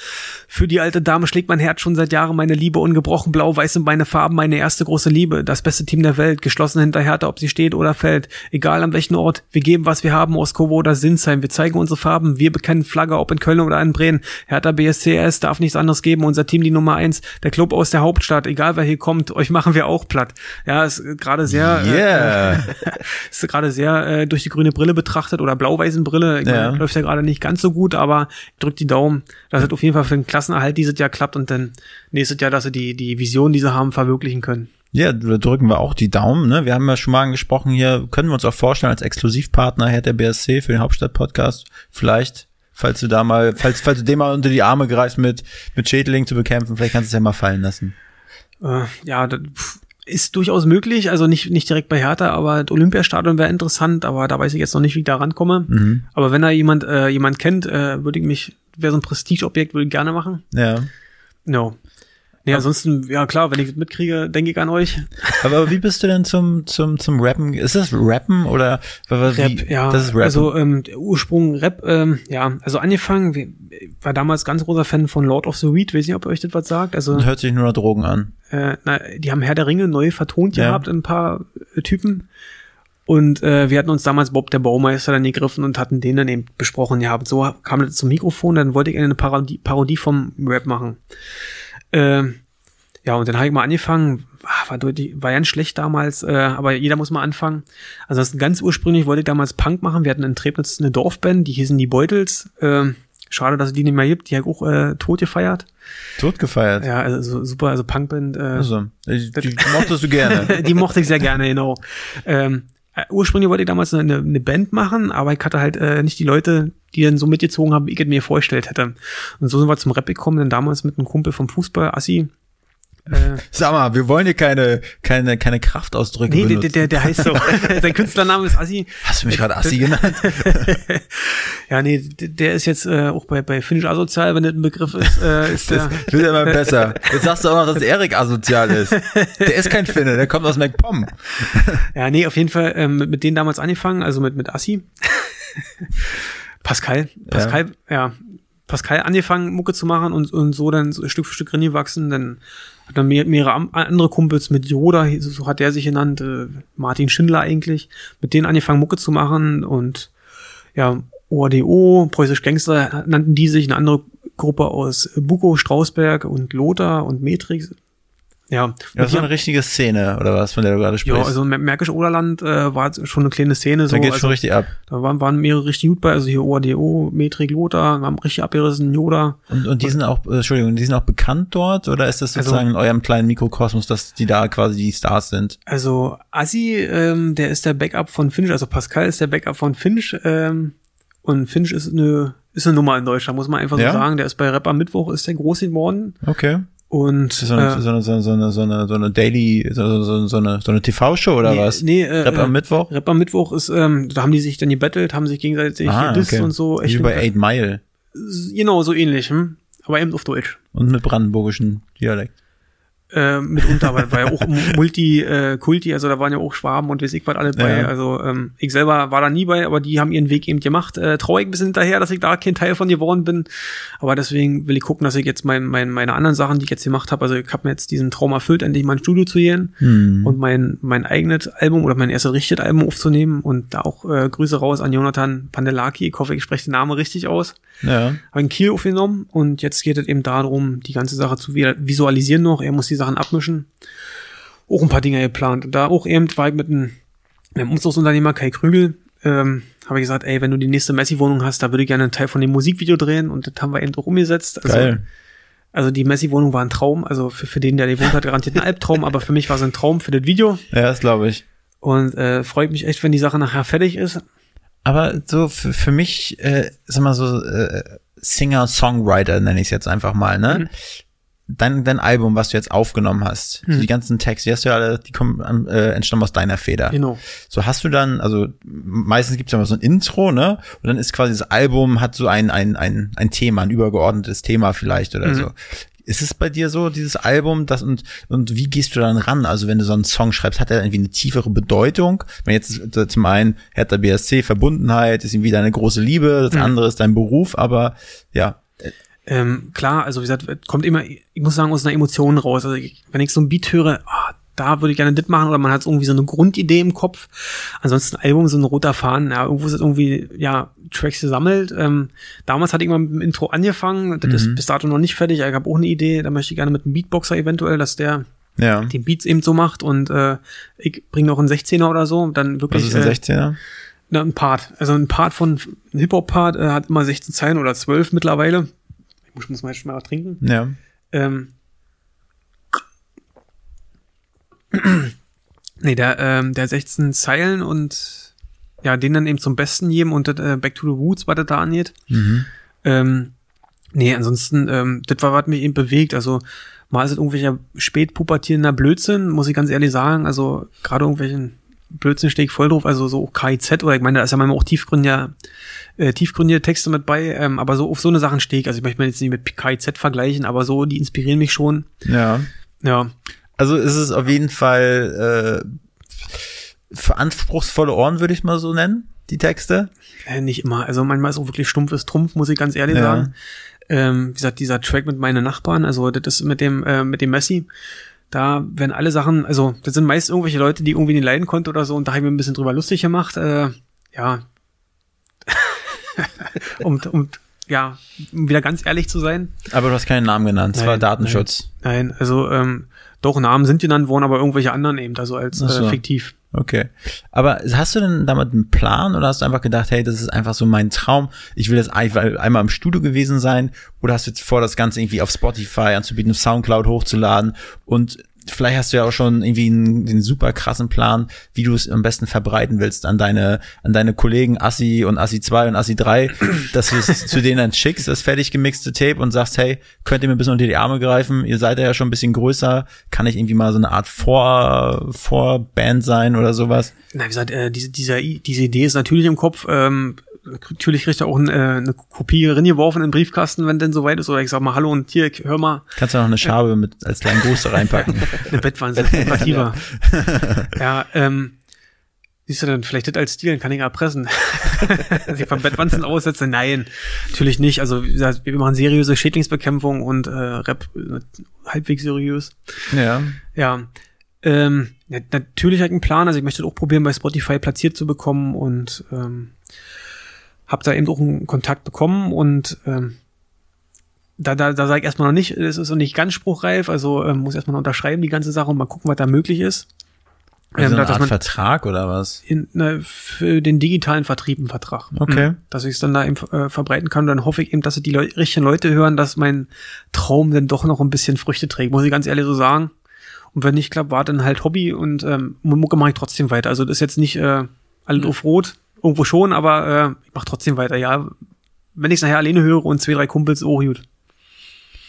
Für die alte Dame schlägt mein Herz schon seit Jahren meine Liebe ungebrochen. Blau-weiß sind meine Farben, meine erste große Liebe. Das beste Team der Welt, geschlossen hinter Hertha, ob sie steht oder fällt. Egal an welchen Ort. Wir geben, was wir haben, Oskowo oder Sinsheim. Wir zeigen unsere Farben. Wir bekennen Flagge, ob in Köln oder in Bremen. Hertha BSCS darf nichts anderes geben. Unser Team die Nummer eins. Der Club aus der Hauptstadt. Egal wer hier kommt, euch machen wir auch platt. Ja, ist gerade sehr, Yeah. äh, ist gerade sehr äh, durch die grüne Brille betrachtet oder blau-weißen Brille. Ich Ja. läuft ja gerade nicht ganz so gut, aber ich drück die Daumen, dass es auf jeden Fall für den Klassenerhalt dieses Jahr klappt und dann nächstes Jahr, dass sie die, die Vision, die sie haben, verwirklichen können. Ja, da drücken wir auch die Daumen. Ne? Wir haben ja schon mal angesprochen hier, können wir uns auch vorstellen als Exklusivpartner her der BSC für den Hauptstadt-Podcast. Vielleicht, falls du da mal, falls, falls du dem mal unter die Arme greifst mit, mit Schädlingen zu bekämpfen, vielleicht kannst du es ja mal fallen lassen. Äh, ja, das pff, ist durchaus möglich, also nicht, nicht direkt bei Hertha, aber das Olympiastadion wäre interessant, aber da weiß ich jetzt noch nicht, wie ich da rankomme. Mhm. Aber wenn da jemand, äh, jemand kennt, äh, würde ich mich, wäre so ein Prestigeobjekt, würde ich gerne machen. Ja. No. Nee, ansonsten, ja klar, wenn ich das mitkriege, denke ich an euch. Aber wie bist du denn zum, zum, zum Rappen? Ist das Rappen oder wie, Rap, ja. Das ist Rappen. Also ähm, Ursprung Rap, ähm, ja, also angefangen, wir- war damals ganz großer Fan von Lord of the Weed, weiß nicht, ob ihr euch das was sagt. Also hört sich nur nach Drogen an. äh, na, die haben Herr der Ringe neu vertont Ja. gehabt, ein paar äh, Typen. Und äh, wir hatten uns damals Bob der Baumeister dann gegriffen und hatten den dann eben besprochen gehabt. So kam das zum Mikrofon, dann wollte ich eine Parodie, Parodie vom Rap machen. Ähm, ja, und dann habe ich mal angefangen, ah, war, deutlich, war ganz schlecht damals, äh, aber jeder muss mal anfangen. Ansonsten ganz ursprünglich wollte ich damals Punk machen. Wir hatten in Trebnitz eine Dorfband, die hießen die Beutels. Äh, schade, dass es die nicht mehr gibt. Die hat auch äh, tot gefeiert. Tot gefeiert. Ja, also super, also Punkband. Äh, Also, die, die mochtest du gerne. die mochte ich sehr gerne, genau. Ähm, äh, ursprünglich wollte ich damals eine, eine Band machen, aber ich hatte halt äh, nicht die Leute, die dann so mitgezogen haben, wie ich es mir vorgestellt hätte. Und so sind wir zum Rap gekommen, dann damals mit einem Kumpel vom Fußball, Assi. Äh, Sag mal, wir wollen hier keine, keine, keine Kraftausdrücke nee, der, benutzen. der, der heißt so. Sein Künstlername ist Assi. Hast du mich gerade Assi genannt? Ja, nee, der der ist jetzt äh, auch bei, bei Finnisch asozial, wenn das ein Begriff ist, äh, ist der. Das wird immer besser. Jetzt sagst du auch noch, dass Erik asozial ist. Der ist kein Finne, der kommt aus MacPom. Ja, nee, auf jeden Fall ähm, mit, mit denen damals angefangen, also mit, mit Assi. Pascal. Pascal, ja. Pascal angefangen, Mucke zu machen und, und so dann so Stück für Stück gewachsen. Dann hat er mehr, mehrere andere Kumpels mit Yoda, so hat der sich genannt, äh, Martin Schindler eigentlich, mit denen angefangen, Mucke zu machen und ja, OADO, Preußisch Gangster nannten die sich, eine andere Gruppe aus Buko, Strausberg und Lothar und Metrix. Ja, Das ist eine richtige Szene, oder was, von der du gerade ja, sprichst. also Mer- Märkisch Oderland äh, war schon eine kleine Szene. So, da geht's also, schon richtig ab. da waren, waren mehrere richtig gut bei, also hier OADO, Metrik, Lothar, haben richtig abgerissen, Yoda. Und, und die sind auch, äh, Entschuldigung, die sind auch bekannt dort, oder ist das Also- sozusagen in eurem kleinen Mikrokosmos, dass die da quasi die Stars sind? Also Assi, ähm, der ist der Backup von Finch, also Pascal ist der Backup von Finch. Ähm, und Finch ist eine, ist eine Nummer in Deutschland, muss man einfach Ja? so sagen. Der ist bei Rap am Mittwoch, ist der groß geworden. Okay. Und so eine, äh, so eine, so eine, so eine, so eine, so eine Daily, so, so, so eine, so eine TV-Show oder nee, was? Nee, äh, Rap am äh, Mittwoch? Rap am Mittwoch ist, ähm, da haben die sich dann gebettelt, haben sich gegenseitig Ah, gedisst okay. und so. Wie bei Eight Mile. Genau, so ähnlich, hm? aber eben auf Deutsch. Und mit brandenburgischen Dialekt. Äh, mitunter, weil war ja auch Multi, äh, Kulti, also da waren ja auch Schwaben und weiß ich was alle bei. Ja. Also ähm, ich selber war da nie bei, aber die haben ihren Weg eben gemacht. Äh, traurig ein bisschen hinterher, dass ich da kein Teil von geworden bin. Aber deswegen will ich gucken, dass ich jetzt mein, mein, meine anderen Sachen, die ich jetzt gemacht habe, also ich habe mir jetzt diesen Traum erfüllt, endlich mal ein Studio zu gehen Hm. und mein, mein eigenes Album oder mein erstes richtiges Album aufzunehmen und da auch äh, Grüße raus an Jonathan Pandelaki. Ich hoffe, ich spreche den Namen richtig aus Ja. habe in Kiel aufgenommen und jetzt geht es eben darum, die ganze Sache zu vi- visualisieren noch. Er muss die Sachen abmischen. Auch ein paar Dinge geplant. Und da auch eben war ich mit einem, einem Umzugsunternehmer Kai Krügel, ähm, habe ich gesagt, ey, wenn du die nächste Messi-Wohnung hast, da würde ich gerne einen Teil von dem Musikvideo drehen und das haben wir eben auch umgesetzt. Also, Geil. Also die Messi-Wohnung war ein Traum, also für, für den, der die wohnt hat, garantiert ein Albtraum, aber für mich war es ein Traum für das Video Ja, das glaube ich. und äh, freut mich echt, wenn die Sache nachher fertig ist. Aber so für, für mich, äh, sag mal so, äh, Singer-Songwriter nenne ich es jetzt einfach mal, ne? Mhm. Dein, dein Album, was du jetzt aufgenommen hast, Mhm. die ganzen Texte, die hast du ja alle, die kommen am- äh, entstammen aus deiner Feder. Genau. So hast du dann, also meistens gibt's ja mal so ein Intro, ne? Und dann ist quasi das Album hat so ein, ein, ein, ein Thema, ein übergeordnetes Thema vielleicht oder Mhm. so. Ist es bei dir so, dieses Album, das und, und wie gehst du dann ran? Also wenn du so einen Song schreibst, hat er irgendwie eine tiefere Bedeutung? Wenn jetzt zum einen Hertha BSC, Verbundenheit, ist irgendwie deine große Liebe, das Mhm. andere ist dein Beruf, aber ja, Ähm, klar, also wie gesagt, es kommt immer, ich muss sagen, aus einer Emotion raus. Also ich, wenn ich so ein Beat höre, ah, da würde ich gerne das machen oder man hat irgendwie so eine Grundidee im Kopf. Ansonsten Album, so ein roter Faden, ja, irgendwo sind irgendwie, ja, Tracks gesammelt. Ähm, damals hatte ich mal mit dem Intro angefangen, das ist bis dato noch nicht fertig, ich habe auch eine Idee, da möchte ich gerne mit einem Beatboxer eventuell, dass der ja. die Beats eben so macht und äh, ich bringe noch einen 16er oder so, dann Was wirklich ist ein äh, 16er? na, ein Part. Also ein Part von, ein Hip-Hop-Part äh, hat immer 16 Zeilen oder 12 mittlerweile. Ich muss, muss mal jetzt mal was trinken. Ja. Ähm. nee, der, ähm, der 16 Zeilen und ja, den dann eben zum Besten geben und äh, Back to the Roots, was das da angeht. Mhm. Ähm, nee, ansonsten, ähm, das war, was mich eben bewegt. Also mal ist es irgendwelcher spätpubertierender Blödsinn, muss ich ganz ehrlich sagen. Also gerade irgendwelchen Blödsinn ich voll drauf. Also so KIZ oder ich meine, da ist ja manchmal auch tiefgründiger, äh, tiefgründige Texte mit bei. Ähm, aber so auf so eine Sachen stehe ich. Also ich möchte mir jetzt nicht mit KIZ vergleichen, aber so, die inspirieren mich schon. Ja. Ja, Also ist es auf jeden Fall äh, für anspruchsvolle Ohren, würde ich mal so nennen, die Texte. äh, nicht immer. Also manchmal ist auch wirklich stumpfes Trumpf, muss ich ganz ehrlich Ja. sagen. Ähm, wie gesagt, dieser Track mit meinen Nachbarn, also das ist mit dem, äh, mit dem Messi. Da werden alle Sachen, also das sind meist irgendwelche Leute, die irgendwie nicht leiden konnten oder so und da habe ich mir ein bisschen drüber lustig gemacht. Äh, ja. um, um, ja, um wieder ganz ehrlich zu sein. Aber du hast keinen Namen genannt. Es war Nein, Datenschutz. Nein, also ähm, Doch, Namen sind genannt worden, aber irgendwelche anderen eben, also als Ach so. äh, fiktiv. Okay. Aber hast du denn damit einen Plan oder hast du einfach gedacht, hey, das ist einfach so mein Traum, ich will jetzt einmal im Studio gewesen sein oder hast du jetzt vor, das Ganze irgendwie auf Spotify anzubieten, auf Soundcloud hochzuladen und vielleicht hast du ja auch schon irgendwie einen, den super krassen Plan, wie du es am besten verbreiten willst an deine, an deine Kollegen Assi und Assi 2 und Assi 3, dass du es zu denen dann schickst, das fertig gemixte Tape und sagst, hey, könnt ihr mir ein bisschen unter die Arme greifen? Ihr seid ja schon ein bisschen größer. Kann ich irgendwie mal so eine Art Vor, Vorband sein oder sowas? Na, wie gesagt, äh, diese, dieser, diese Idee ist natürlich im Kopf. Ähm, natürlich kriegt er auch ein, äh, eine Kopie reingeworfen in den Briefkasten, wenn denn soweit ist. Oder ich sag mal, hallo und hier, hör mal, Kannst du noch eine Schabe mit als kleinen Gruß reinpacken? eine Bettwanze, attraktiver. ja, ähm, siehst du denn, vielleicht das als Stil, dann kann ich erpressen. Dass ich vom Bettwanzen aussetze? Nein, natürlich nicht. Also, wie gesagt, wir machen seriöse Schädlingsbekämpfung und äh, Rap äh, halbwegs seriös. ja. Ja. Ähm, ja, natürlich habe ich einen Plan, also ich möchte das auch probieren, bei Spotify platziert zu bekommen und ähm, habe da eben auch einen Kontakt bekommen und ähm, da, da, da sage ich erstmal noch nicht, es ist noch nicht ganz spruchreif, also ähm, muss erstmal noch unterschreiben die ganze Sache und mal gucken, was da möglich ist. Also Ähm, eine Art man- Vertrag oder was? in, ne, für den digitalen Vertrieb einen Vertrag. Okay. Mhm. Dass ich es dann da eben äh, verbreiten kann. Und dann hoffe ich eben, dass die Leu richtigen Leute hören, dass mein Traum dann doch noch ein bisschen Früchte trägt, muss ich ganz ehrlich so sagen. Und wenn nicht klappt, war dann halt Hobby und ähm, Mucke mache ich trotzdem weiter. Also das ist jetzt nicht äh, alles auf Rot, irgendwo schon, aber äh, ich mache trotzdem weiter, ja. Wenn ich es nachher alleine höre und zwei, drei Kumpels, oh gut.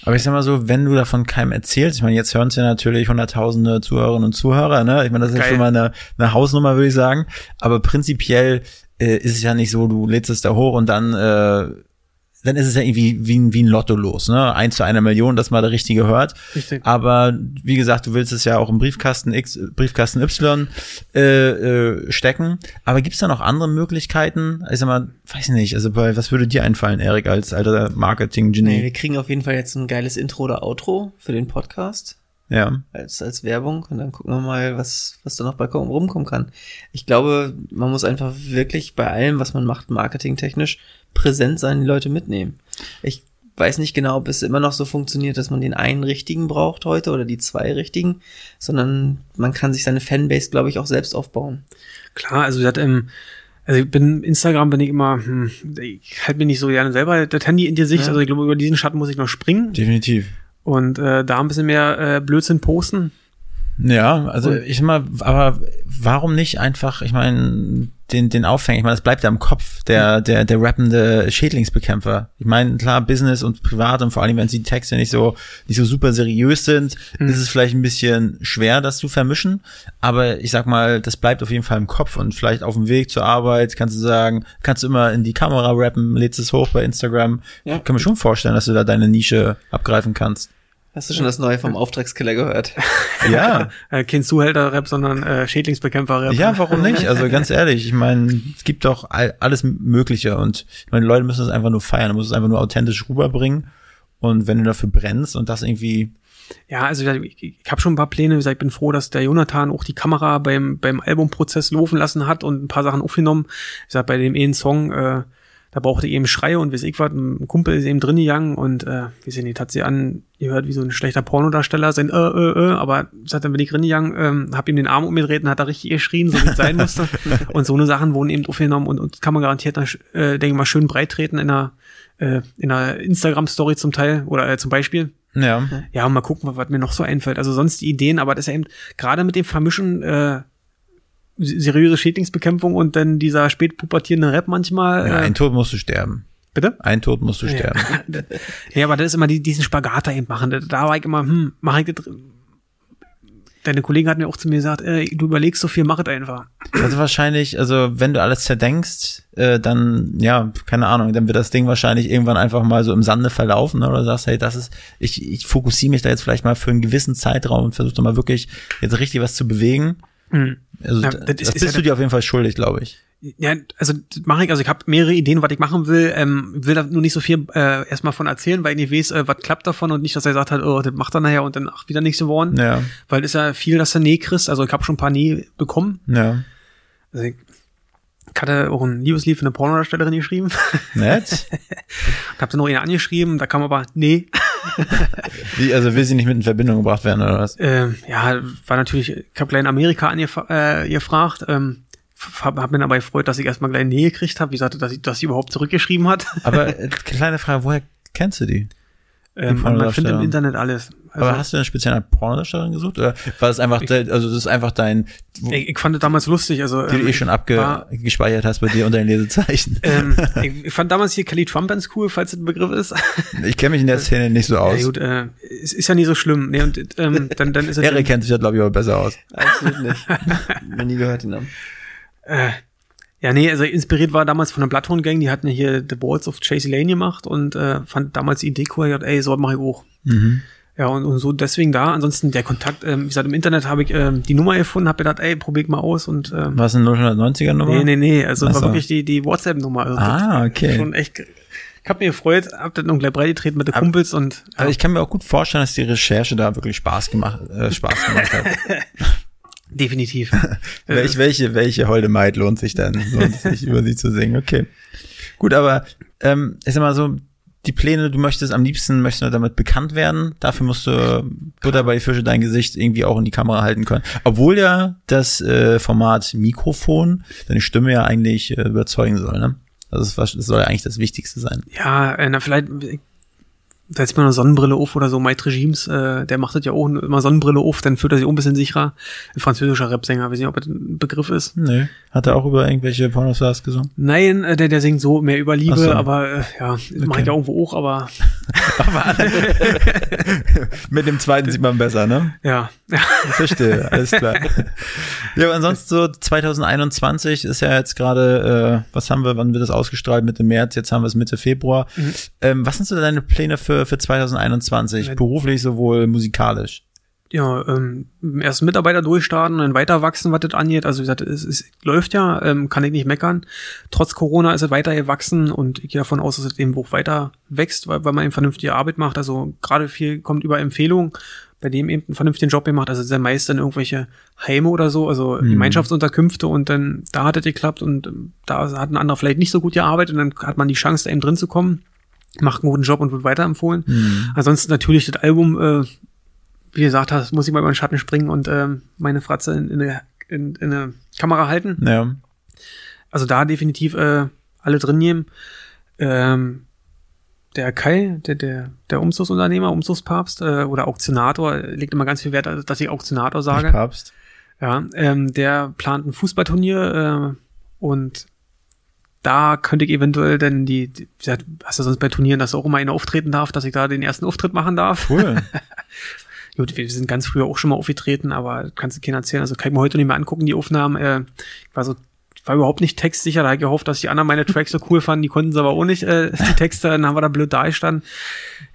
Aber ich sag mal so, wenn du davon keinem erzählst, ich meine, jetzt hören es ja natürlich hunderttausende Zuhörerinnen und Zuhörer, ne? Ich meine, das ist ja Geil. schon mal eine, eine Hausnummer, würde ich sagen. Aber prinzipiell äh, ist es ja nicht so, du lädst es da hoch und dann, äh, dann ist es ja irgendwie wie ein, wie ein Lotto los, ne? Eins zu einer Million, dass mal der Richtige hört. Richtig. Aber wie gesagt, du willst es ja auch im Briefkasten X, Briefkasten Y äh, äh, stecken. Aber gibt's da noch andere Möglichkeiten? Ich sag mal, weiß nicht, also bei, was würde dir einfallen, Erik, als alter Marketing-Genie? Nee, wir kriegen auf jeden Fall jetzt ein geiles Intro oder Outro für den Podcast. Ja. als, als Werbung und dann gucken wir mal, was, was da noch bei kommen- rumkommen kann. Ich glaube, man muss einfach wirklich bei allem, was man macht, marketingtechnisch, präsent sein, die Leute mitnehmen. Ich weiß nicht genau, ob es immer noch so funktioniert, dass man den einen richtigen braucht heute oder die zwei richtigen, sondern man kann sich seine Fanbase, glaube ich, auch selbst aufbauen. Klar, also das, ähm, also ich bin Instagram bin ich immer, hm, ich halte mir nicht so gerne selber das Handy in die Sicht, Ja. also ich glaube, über diesen Schatten muss ich noch springen Definitiv. Und äh, da ein bisschen mehr äh, Blödsinn posten. Ja, also Und- ich sag mal, aber warum nicht einfach, ich meine, den, den Aufhänger, ich meine, das bleibt ja im Kopf, der, der, der rappende Schädlingsbekämpfer. Ich meine, klar, Business und Privat und vor allem, wenn die Texte nicht so, nicht so super seriös sind, Mhm. ist es vielleicht ein bisschen schwer, das zu vermischen. Aber ich sag mal, das bleibt auf jeden Fall im Kopf und vielleicht auf dem Weg zur Arbeit kannst du sagen, kannst du immer in die Kamera rappen, lädst es hoch bei Instagram. Ja. Ich kann mir schon vorstellen, dass du da deine Nische abgreifen kannst. Hast du schon das Neue vom Auftragskiller gehört? Ja. Äh, kein Zuhälter-Rap, sondern äh, Schädlingsbekämpfer-Rap. Ja, warum nicht? Also ganz ehrlich, ich meine, es gibt doch all, alles Mögliche und ich meine, Leute müssen es einfach nur feiern, du musst es einfach nur authentisch rüberbringen und wenn du dafür brennst und das irgendwie, Ja, also ich, ich habe schon ein paar Pläne. Wie gesagt, ich bin froh, dass der Jonathan auch die Kamera beim, beim Albumprozess laufen lassen hat und ein paar Sachen aufgenommen. Ich sag, bei dem einen Song, äh, da brauchte ich eben Schreie und weiß ich was, ein Kumpel ist eben drin gegangen und äh, wie sie nicht, hat sie an, ihr hört wie so ein schlechter Pornodarsteller, sein äh, äh, äh, aber ich sag, dann bin ich drin gegangen, ähm, hab ihm den Arm umgedreht und hat da richtig geschrien, so wie es sein musste. und so eine Sachen wurden eben aufgenommen und, und kann man garantiert, äh, denke ich mal, schön breit treten in einer, äh, in einer Instagram-Story zum Teil oder äh, zum Beispiel. ja, Ja, und mal gucken, was, was mir noch so einfällt. Also sonst die Ideen, aber das ist ja eben gerade mit dem Vermischen äh, seriöse Schädlingsbekämpfung und dann dieser spätpubertierende Rap manchmal. ja äh, ein Tod musst du sterben. bitte? Ein Tod musst du Ja. sterben. Ja, aber das ist immer die, diesen Spagat da eben machen. Da, war ich immer, hm, mach ich das. Deine Kollegin hat mir auch zu mir gesagt, äh, du überlegst so viel, mach es einfach. Also wahrscheinlich, also wenn du alles zerdenkst, äh, dann, ja, keine Ahnung, dann wird das Ding wahrscheinlich irgendwann einfach mal so im Sande verlaufen ne? oder sagst, hey, das ist, ich, ich fokussiere mich da jetzt vielleicht mal für einen gewissen Zeitraum und versuche mal wirklich jetzt richtig was zu bewegen. Hm. Also Ja, das, das ist- ist bist ja du dir auf jeden Fall schuldig, glaube ich. Ja, also das mache ich, also ich habe mehrere Ideen, was ich machen will. Ähm, will da nur nicht so viel äh, erstmal von erzählen, weil ich nicht weiß, äh, was klappt davon und nicht, dass er sagt hat, oh, das macht er nachher und dann ach, wieder nichts geworden. Ja, Weil ist ja viel, dass du Nee kriegst. Also ich habe schon ein paar Nee bekommen. ja. Also ich, ich hatte auch ein Liebeslied für eine Pornodarstellerin geschrieben. Nett. Ich habe dann noch eine angeschrieben, da kam aber Nee. Wie, also will sie nicht mit in Verbindung gebracht werden oder was? Ähm, ja, war natürlich, ich habe gleich in Amerika angefragt, äh, gefragt, ähm, habe hab mir dabei gefreut, dass ich erstmal gleich Nähe gekriegt habe, wie gesagt, dass, ich, dass sie überhaupt zurückgeschrieben hat. Aber äh, kleine Frage, woher kennst du die? Ähm, man, man findet im. Internet alles. Also, Aber hast du eine spezielle Pornodarstellerin gesucht? Oder war das einfach, de, also das ist einfach dein, wo, ich, ich fand das damals lustig, also die du ähm, eh schon abgespeichert hast bei dir unter den Lesezeichen? ähm, ich, ich fand damals hier Kelly Trump ganz cool, falls das ein Begriff ist. Ich kenne mich in der Szene nicht so aus. Ja, gut, äh, es ist ja nie so schlimm. Nee, und ähm, dann, dann ist es Erik kennt sich da, glaube ich, aber besser aus. Absolut nicht. Noch nie gehört den Namen. Äh, ja, nee, also inspiriert war damals von der Bloodhound Gang, die hatten ja hier The Balls of Chasey Lane gemacht und äh, fand damals die Idee cool, dachte, ey, so was mache ich auch. Mhm. Ja, und, und so deswegen da. Ansonsten der Kontakt, ähm, wie gesagt, im Internet habe ich ähm, die Nummer gefunden, habe gedacht, ey, probier ich mal aus und ähm, Was eine 090er Nummer? nee, nee, nee, also Ach war so. wirklich die, die WhatsApp-Nummer. Also Ah, das- okay. Schon echt, ich habe mir gefreut, hab dann noch gleich breitgetreten mit den Aber- Kumpels und Also ich kann mir auch gut vorstellen, dass die Recherche da wirklich Spaß gemacht, äh, Spaß gemacht hat. definitiv. Welch, welche, welche holde Maid lohnt sich denn, lohnt es sich über sie zu singen? Okay. Gut, aber ähm, sag mal so, die Pläne, du möchtest am liebsten, möchtest du damit bekannt werden. Dafür musst du Butter bei die Fische dein Gesicht irgendwie auch in die Kamera halten können. Obwohl ja das äh, Format Mikrofon deine Stimme ja eigentlich äh, überzeugen soll, ne? Das, ist, was- das soll ja eigentlich das Wichtigste sein. Ja, äh, na vielleicht setzt mir eine Sonnenbrille auf oder so. Mike Regimes, äh, der macht das ja auch immer Sonnenbrille auf, dann fühlt er sich auch ein bisschen sicherer. Ein französischer Rapsänger, weiß nicht, ob das ein Begriff ist. Nö. Hat er auch über irgendwelche Pornostars gesungen? Nein, äh, der, der singt so mehr über Liebe, so. aber äh, ja, das mache ich ja irgendwo auch, aber Mit dem zweiten sieht man besser, ne? ja. verstehe, alles klar. Ja, aber ansonsten so 2021 ist ja jetzt gerade, äh, was haben wir, wann wird das ausgestrahlt? Mitte März, jetzt haben wir es Mitte Februar. Ähm, was sind so deine Pläne für, für 2021? Ja. Beruflich sowohl musikalisch? Ja, ähm, erst Mitarbeiter durchstarten, dann weiter wachsen, was das angeht. Also wie gesagt, es, es läuft ja, ähm, kann ich nicht meckern. Trotz Corona ist es weiter gewachsen und ich gehe davon aus, dass es eben auch weiter wächst, weil, weil man eben vernünftige Arbeit macht. Also gerade viel kommt über Empfehlung, bei dem eben einen vernünftigen Job gemacht. Also sehr meist dann irgendwelche Heime oder so, also Gemeinschaftsunterkünfte und dann da hat es geklappt und ähm, da hat ein anderer vielleicht nicht so gut gearbeitet und dann hat man die Chance, da eben drin zu kommen, macht einen guten Job und wird weiterempfohlen. Ansonsten natürlich das Album, äh, wie gesagt hast, muss ich mal über den Schatten springen und ähm, meine Fratze in, in, eine, in, in eine Kamera halten. Ja. Also da definitiv äh, alle drin nehmen. Ähm, der Kai, der, der, der Umzugsunternehmer, Umzugspapst äh, oder Auktionator, legt immer ganz viel Wert, dass ich Auktionator Nicht sage. Papst. Ja, ähm, der plant ein Fußballturnier äh, und da könnte ich eventuell denn die, die hast du sonst bei Turnieren, dass auch immer einer auftreten darf, dass ich da den ersten Auftritt machen darf. Cool. Gut, wir sind ganz früher auch schon mal aufgetreten, aber kannst du keiner erzählen. Also kann ich mir heute nicht mehr angucken, die Aufnahmen. Äh, ich war so, war überhaupt nicht textsicher, da hab ich gehofft, dass die anderen meine Tracks so cool fanden, die konnten sie aber auch nicht, äh, die Texte, dann haben wir da blöd da gestanden.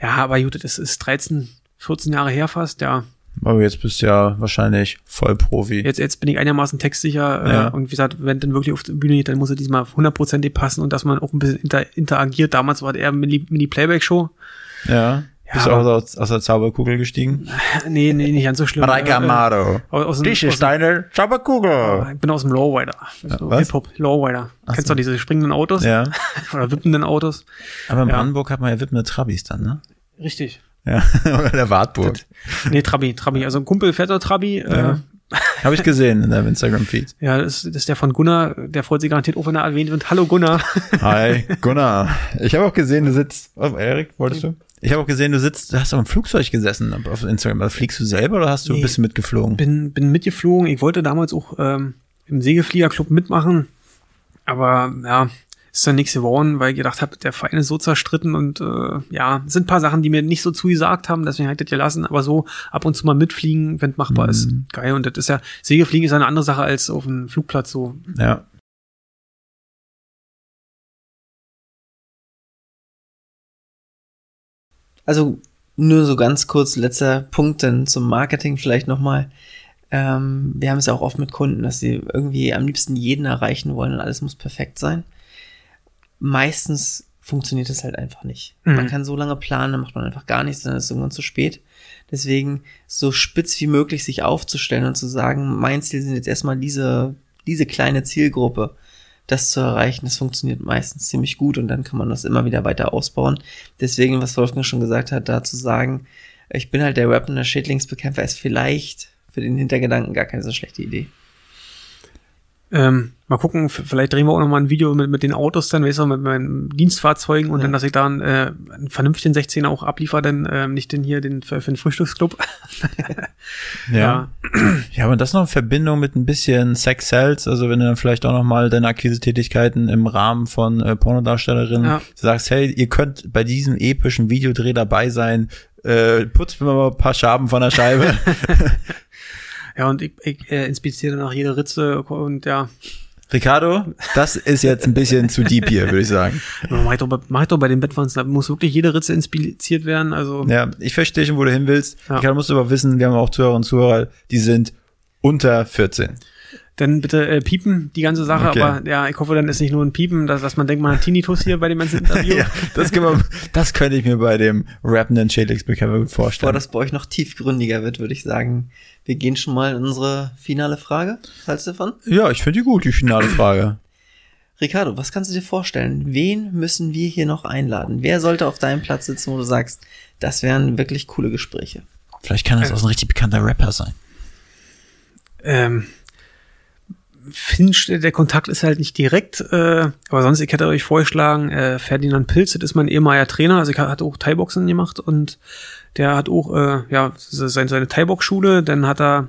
Ja, aber gut, das ist 13, 14 Jahre her fast, ja. Aber jetzt bist du ja wahrscheinlich Vollprofi. Jetzt, jetzt bin ich einigermaßen textsicher äh, Ja. und wie gesagt, wenn dann wirklich auf die Bühne geht, dann muss er diesmal hundertprozentig passen und dass man auch ein bisschen inter interagiert. Damals war das eher Mini- Mini-Playback-Show. Ja. Bist du aus, aus der Zauberkugel gestiegen? nee, nee, nicht ganz so schlimm. Mareike Äh, äh, Amado. aus, aus, dem- Dich aus, ist deine Zauberkugel. Ich bin aus dem Lowrider. So was? Hip-Hop, Lowrider. Kennst du doch diese springenden Autos? Ja. Oder wippenden Autos? Aber in Ja. Brandenburg hat man ja wippende Trabis dann, ne? Richtig. Ja. Oder der Wartburg. Nee, Trabi, Trabi. Also ein Kumpel fährt doch Trabi. Ja, Ja. äh, Habe ich gesehen in deinem Instagram-Feed. ja das, das ist der von Gunnar. Der freut sich garantiert auch, wenn er erwähnt wird. Hallo Gunnar. Hi, Gunnar. Ich habe auch gesehen, du sitzt. Oh, Erik, wolltest du? Ich habe auch gesehen, du sitzt, du hast auf dem Flugzeug gesessen auf Instagram. Also fliegst du selber oder hast du Nee. ein bisschen mitgeflogen? bin, bin mitgeflogen. Ich wollte damals auch ähm, im Segelfliegerclub mitmachen. Aber ja, ist dann nichts geworden, weil ich gedacht habe, der Verein ist so zerstritten und äh, ja, es sind ein paar Sachen, die mir nicht so zugesagt haben, deswegen halt das gelassen. Aber so ab und zu mal mitfliegen, wenn es machbar ist, geil. Und das ist ja, Segelfliegen ist eine andere Sache als auf dem Flugplatz so. Ja. Also nur so ganz kurz, letzter Punkt dann zum Marketing vielleicht nochmal. Ähm, wir haben es ja auch oft mit Kunden, dass sie irgendwie am liebsten jeden erreichen wollen und alles muss perfekt sein. Meistens funktioniert es halt einfach nicht. Mhm. Man kann so lange planen, dann macht man einfach gar nichts, dann ist es irgendwann zu spät. Deswegen so spitz wie möglich sich aufzustellen und zu sagen, mein Ziel sind jetzt erstmal diese, diese kleine Zielgruppe. Das zu erreichen. Das funktioniert meistens ziemlich gut und dann kann man das immer wieder weiter ausbauen. Deswegen, was Wolfgang schon gesagt hat, da zu sagen, ich bin halt der rappende Schädlingsbekämpfer, ist vielleicht für den Hintergedanken gar keine so schlechte Idee. Ähm, mal gucken, vielleicht drehen wir auch noch mal ein Video mit, mit den Autos dann, weißt du, mit meinen Dienstfahrzeugen und Ja. dann, dass ich da einen, äh, einen vernünftigen 16er auch abliefere, dann ähm, nicht den hier den für, für den Frühstücksclub. Ja. Ja, aber das noch in Verbindung mit ein bisschen Sex Sales, also wenn du dann vielleicht auch noch mal deine Akquise-Tätigkeiten im Rahmen von äh, Pornodarstellerinnen Ja. sagst, hey, ihr könnt bei diesem epischen Videodreh dabei sein, äh, putzt mir mal ein paar Schaben von der Scheibe. Ja, und ich, ich äh, inspiziere danach jede Ritze und ja, Ricardo, das ist jetzt ein bisschen zu deep hier, würde ich sagen. mach ich doch, bei- mach ich doch bei den Bettwanzen, da muss wirklich jede Ritze inspiziert werden, also Ja, ich verstehe schon, wo du hin willst. Ja. Ricardo, musst du aber wissen, wir haben auch Zuhörer und Zuhörer, die sind unter 14. dann bitte äh, piepen, die ganze Sache, Okay. aber ja, ich hoffe, dann ist nicht nur ein Piepen, dass, dass man denkt, man hat Tinnitus hier bei dem ganzen Interview. ja, das, kann man, das könnte ich mir bei dem rappenden Schädlingsbekämpfer gut Bevor vorstellen. das bei euch noch tiefgründiger wird, würde ich sagen, wir gehen schon mal in unsere finale Frage. Was hältst du davon? ja, ich finde die gut, die finale Frage. Ricardo, was kannst du dir vorstellen? Wen müssen wir hier noch einladen? Wer sollte auf deinem Platz sitzen, wo du sagst, das wären wirklich coole Gespräche? Vielleicht kann das auch ein richtig bekannter Rapper sein. ähm, Finch, der Kontakt ist halt nicht direkt, äh, aber sonst, ich hätte euch vorgeschlagen, äh, Ferdinand Pilz, das ist mein ehemaliger Trainer, also ich hatte auch Thai-Boxen gemacht und der hat auch, äh, ja, seine, seine Thai-Box-Schule, dann hat er,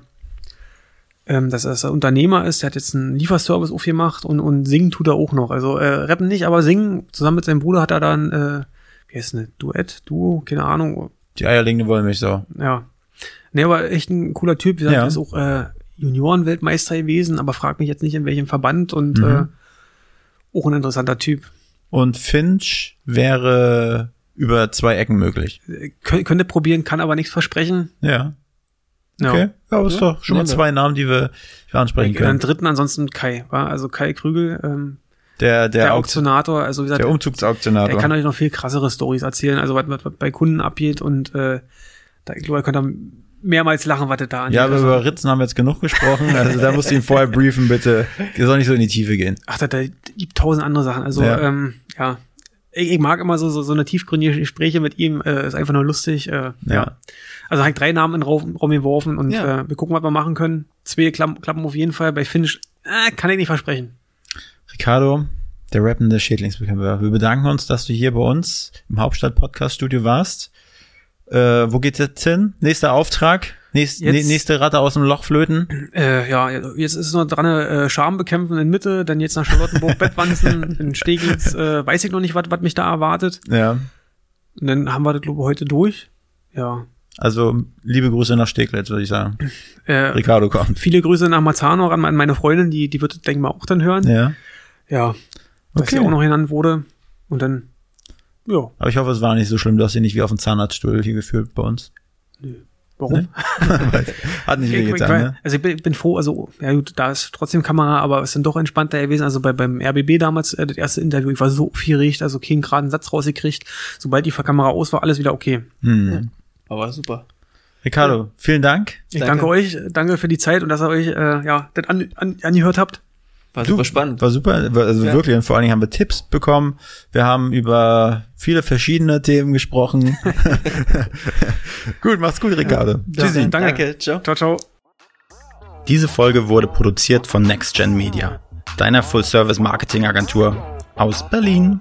ähm, dass er er Unternehmer ist, der hat jetzt einen Lieferservice aufgemacht und, und singen tut er auch noch, also äh, rappen nicht, aber singen, zusammen mit seinem Bruder hat er dann, äh, wie heißt ne, Duett, Duo, keine Ahnung, Die eierlegende Wollmilchsau. ja. Nee, aber echt ein cooler Typ. Wie gesagt, Ja. ist auch äh, Junioren-Weltmeister gewesen, aber frag mich jetzt nicht, in welchem Verband und Mhm. äh, auch ein interessanter Typ. Und Finch wäre über zwei Ecken möglich. Äh, kö- könnte probieren, kann aber nichts versprechen. Ja. Okay. Ja, aber ist doch schon mal wir. zwei Namen, die wir, die wir ansprechen Und dann können. dritten ansonsten Kai, war also Kai Krügel, ähm, Der, der, der, Auktion, Auktionator, also wie gesagt, der Umzugsauktionator. der kann euch noch viel krassere Stories erzählen, also was, was, was bei Kunden abgeht und äh, da, ich glaube, er könnte mehrmals lachen, was da ja, angeht. aber Also- über Ritzen haben wir jetzt genug gesprochen. Also da musst du ihn vorher briefen, bitte. Der soll nicht so in die Tiefe gehen. Ach, da, da gibt tausend andere Sachen. Also, Ja. ja, ähm, ja. Ich, ich mag immer so, so, so eine tiefgründige Gespräche mit ihm. Äh, ist einfach nur lustig. Äh, ja. Ja. Also ich drei Namen in den Raum, Raum geworfen und Ja. äh, wir gucken, was wir machen können. Zwei klappen, klappen auf jeden Fall. Bei Finch äh, kann ich nicht versprechen. Ricardo, der rappende Schädlingsbekämpfer. Wir bedanken uns, dass du hier bei uns im Hauptstadt-Podcast-Studio warst. Äh, wo geht's jetzt hin? Nächster Auftrag? Nächst, Jetzt- nä- nächste Ratte aus dem Loch flöten? Äh, ja, jetzt ist es noch dran, äh, Scham bekämpfen in Mitte, dann jetzt nach Charlottenburg, Bettwanzen, in Steglitz, äh, weiß ich noch nicht, was mich da erwartet. Ja. Und dann haben wir das, glaube ich, heute durch. Ja. Also, liebe Grüße nach Steglitz, würde ich sagen. Äh, Ricardo kommt. viele Grüße nach Marzahn an meine Freundin, die, die wird, das, denke ich mal, auch dann hören. Ja. Ja, dass Okay. sie auch noch genannt wurde. Und dann, ja, Aber ich hoffe, es war nicht so schlimm. Du hast ihn nicht wie auf dem Zahnarztstuhl hier gefühlt bei uns. warum? Hat nicht Ich, weh ich, getan, ne? also ich bin, bin froh, also, ja gut, da ist trotzdem Kamera, aber es sind doch entspannter gewesen. Also bei, beim RBB damals, äh, das erste Interview, ich war so aufgeregt, also keinen geraden Satz rausgekriegt. Sobald die Kamera aus war, alles wieder okay. Hm. Aber super. Ricardo, vielen Dank. Ich Danke. danke, euch, danke für die Zeit und dass ihr euch, äh, ja, das an, an, angehört habt. War Du, super spannend. War super, also Ja. wirklich. Und vor allen Dingen haben wir Tipps bekommen. Wir haben über viele verschiedene Themen gesprochen. gut, mach's gut, Ricardo. Ja, Tschüssi. danke. Danke, ciao. Ciao, ciao. Diese Folge wurde produziert von NextGen Media, deiner Full-Service-Marketing-Agentur aus Berlin.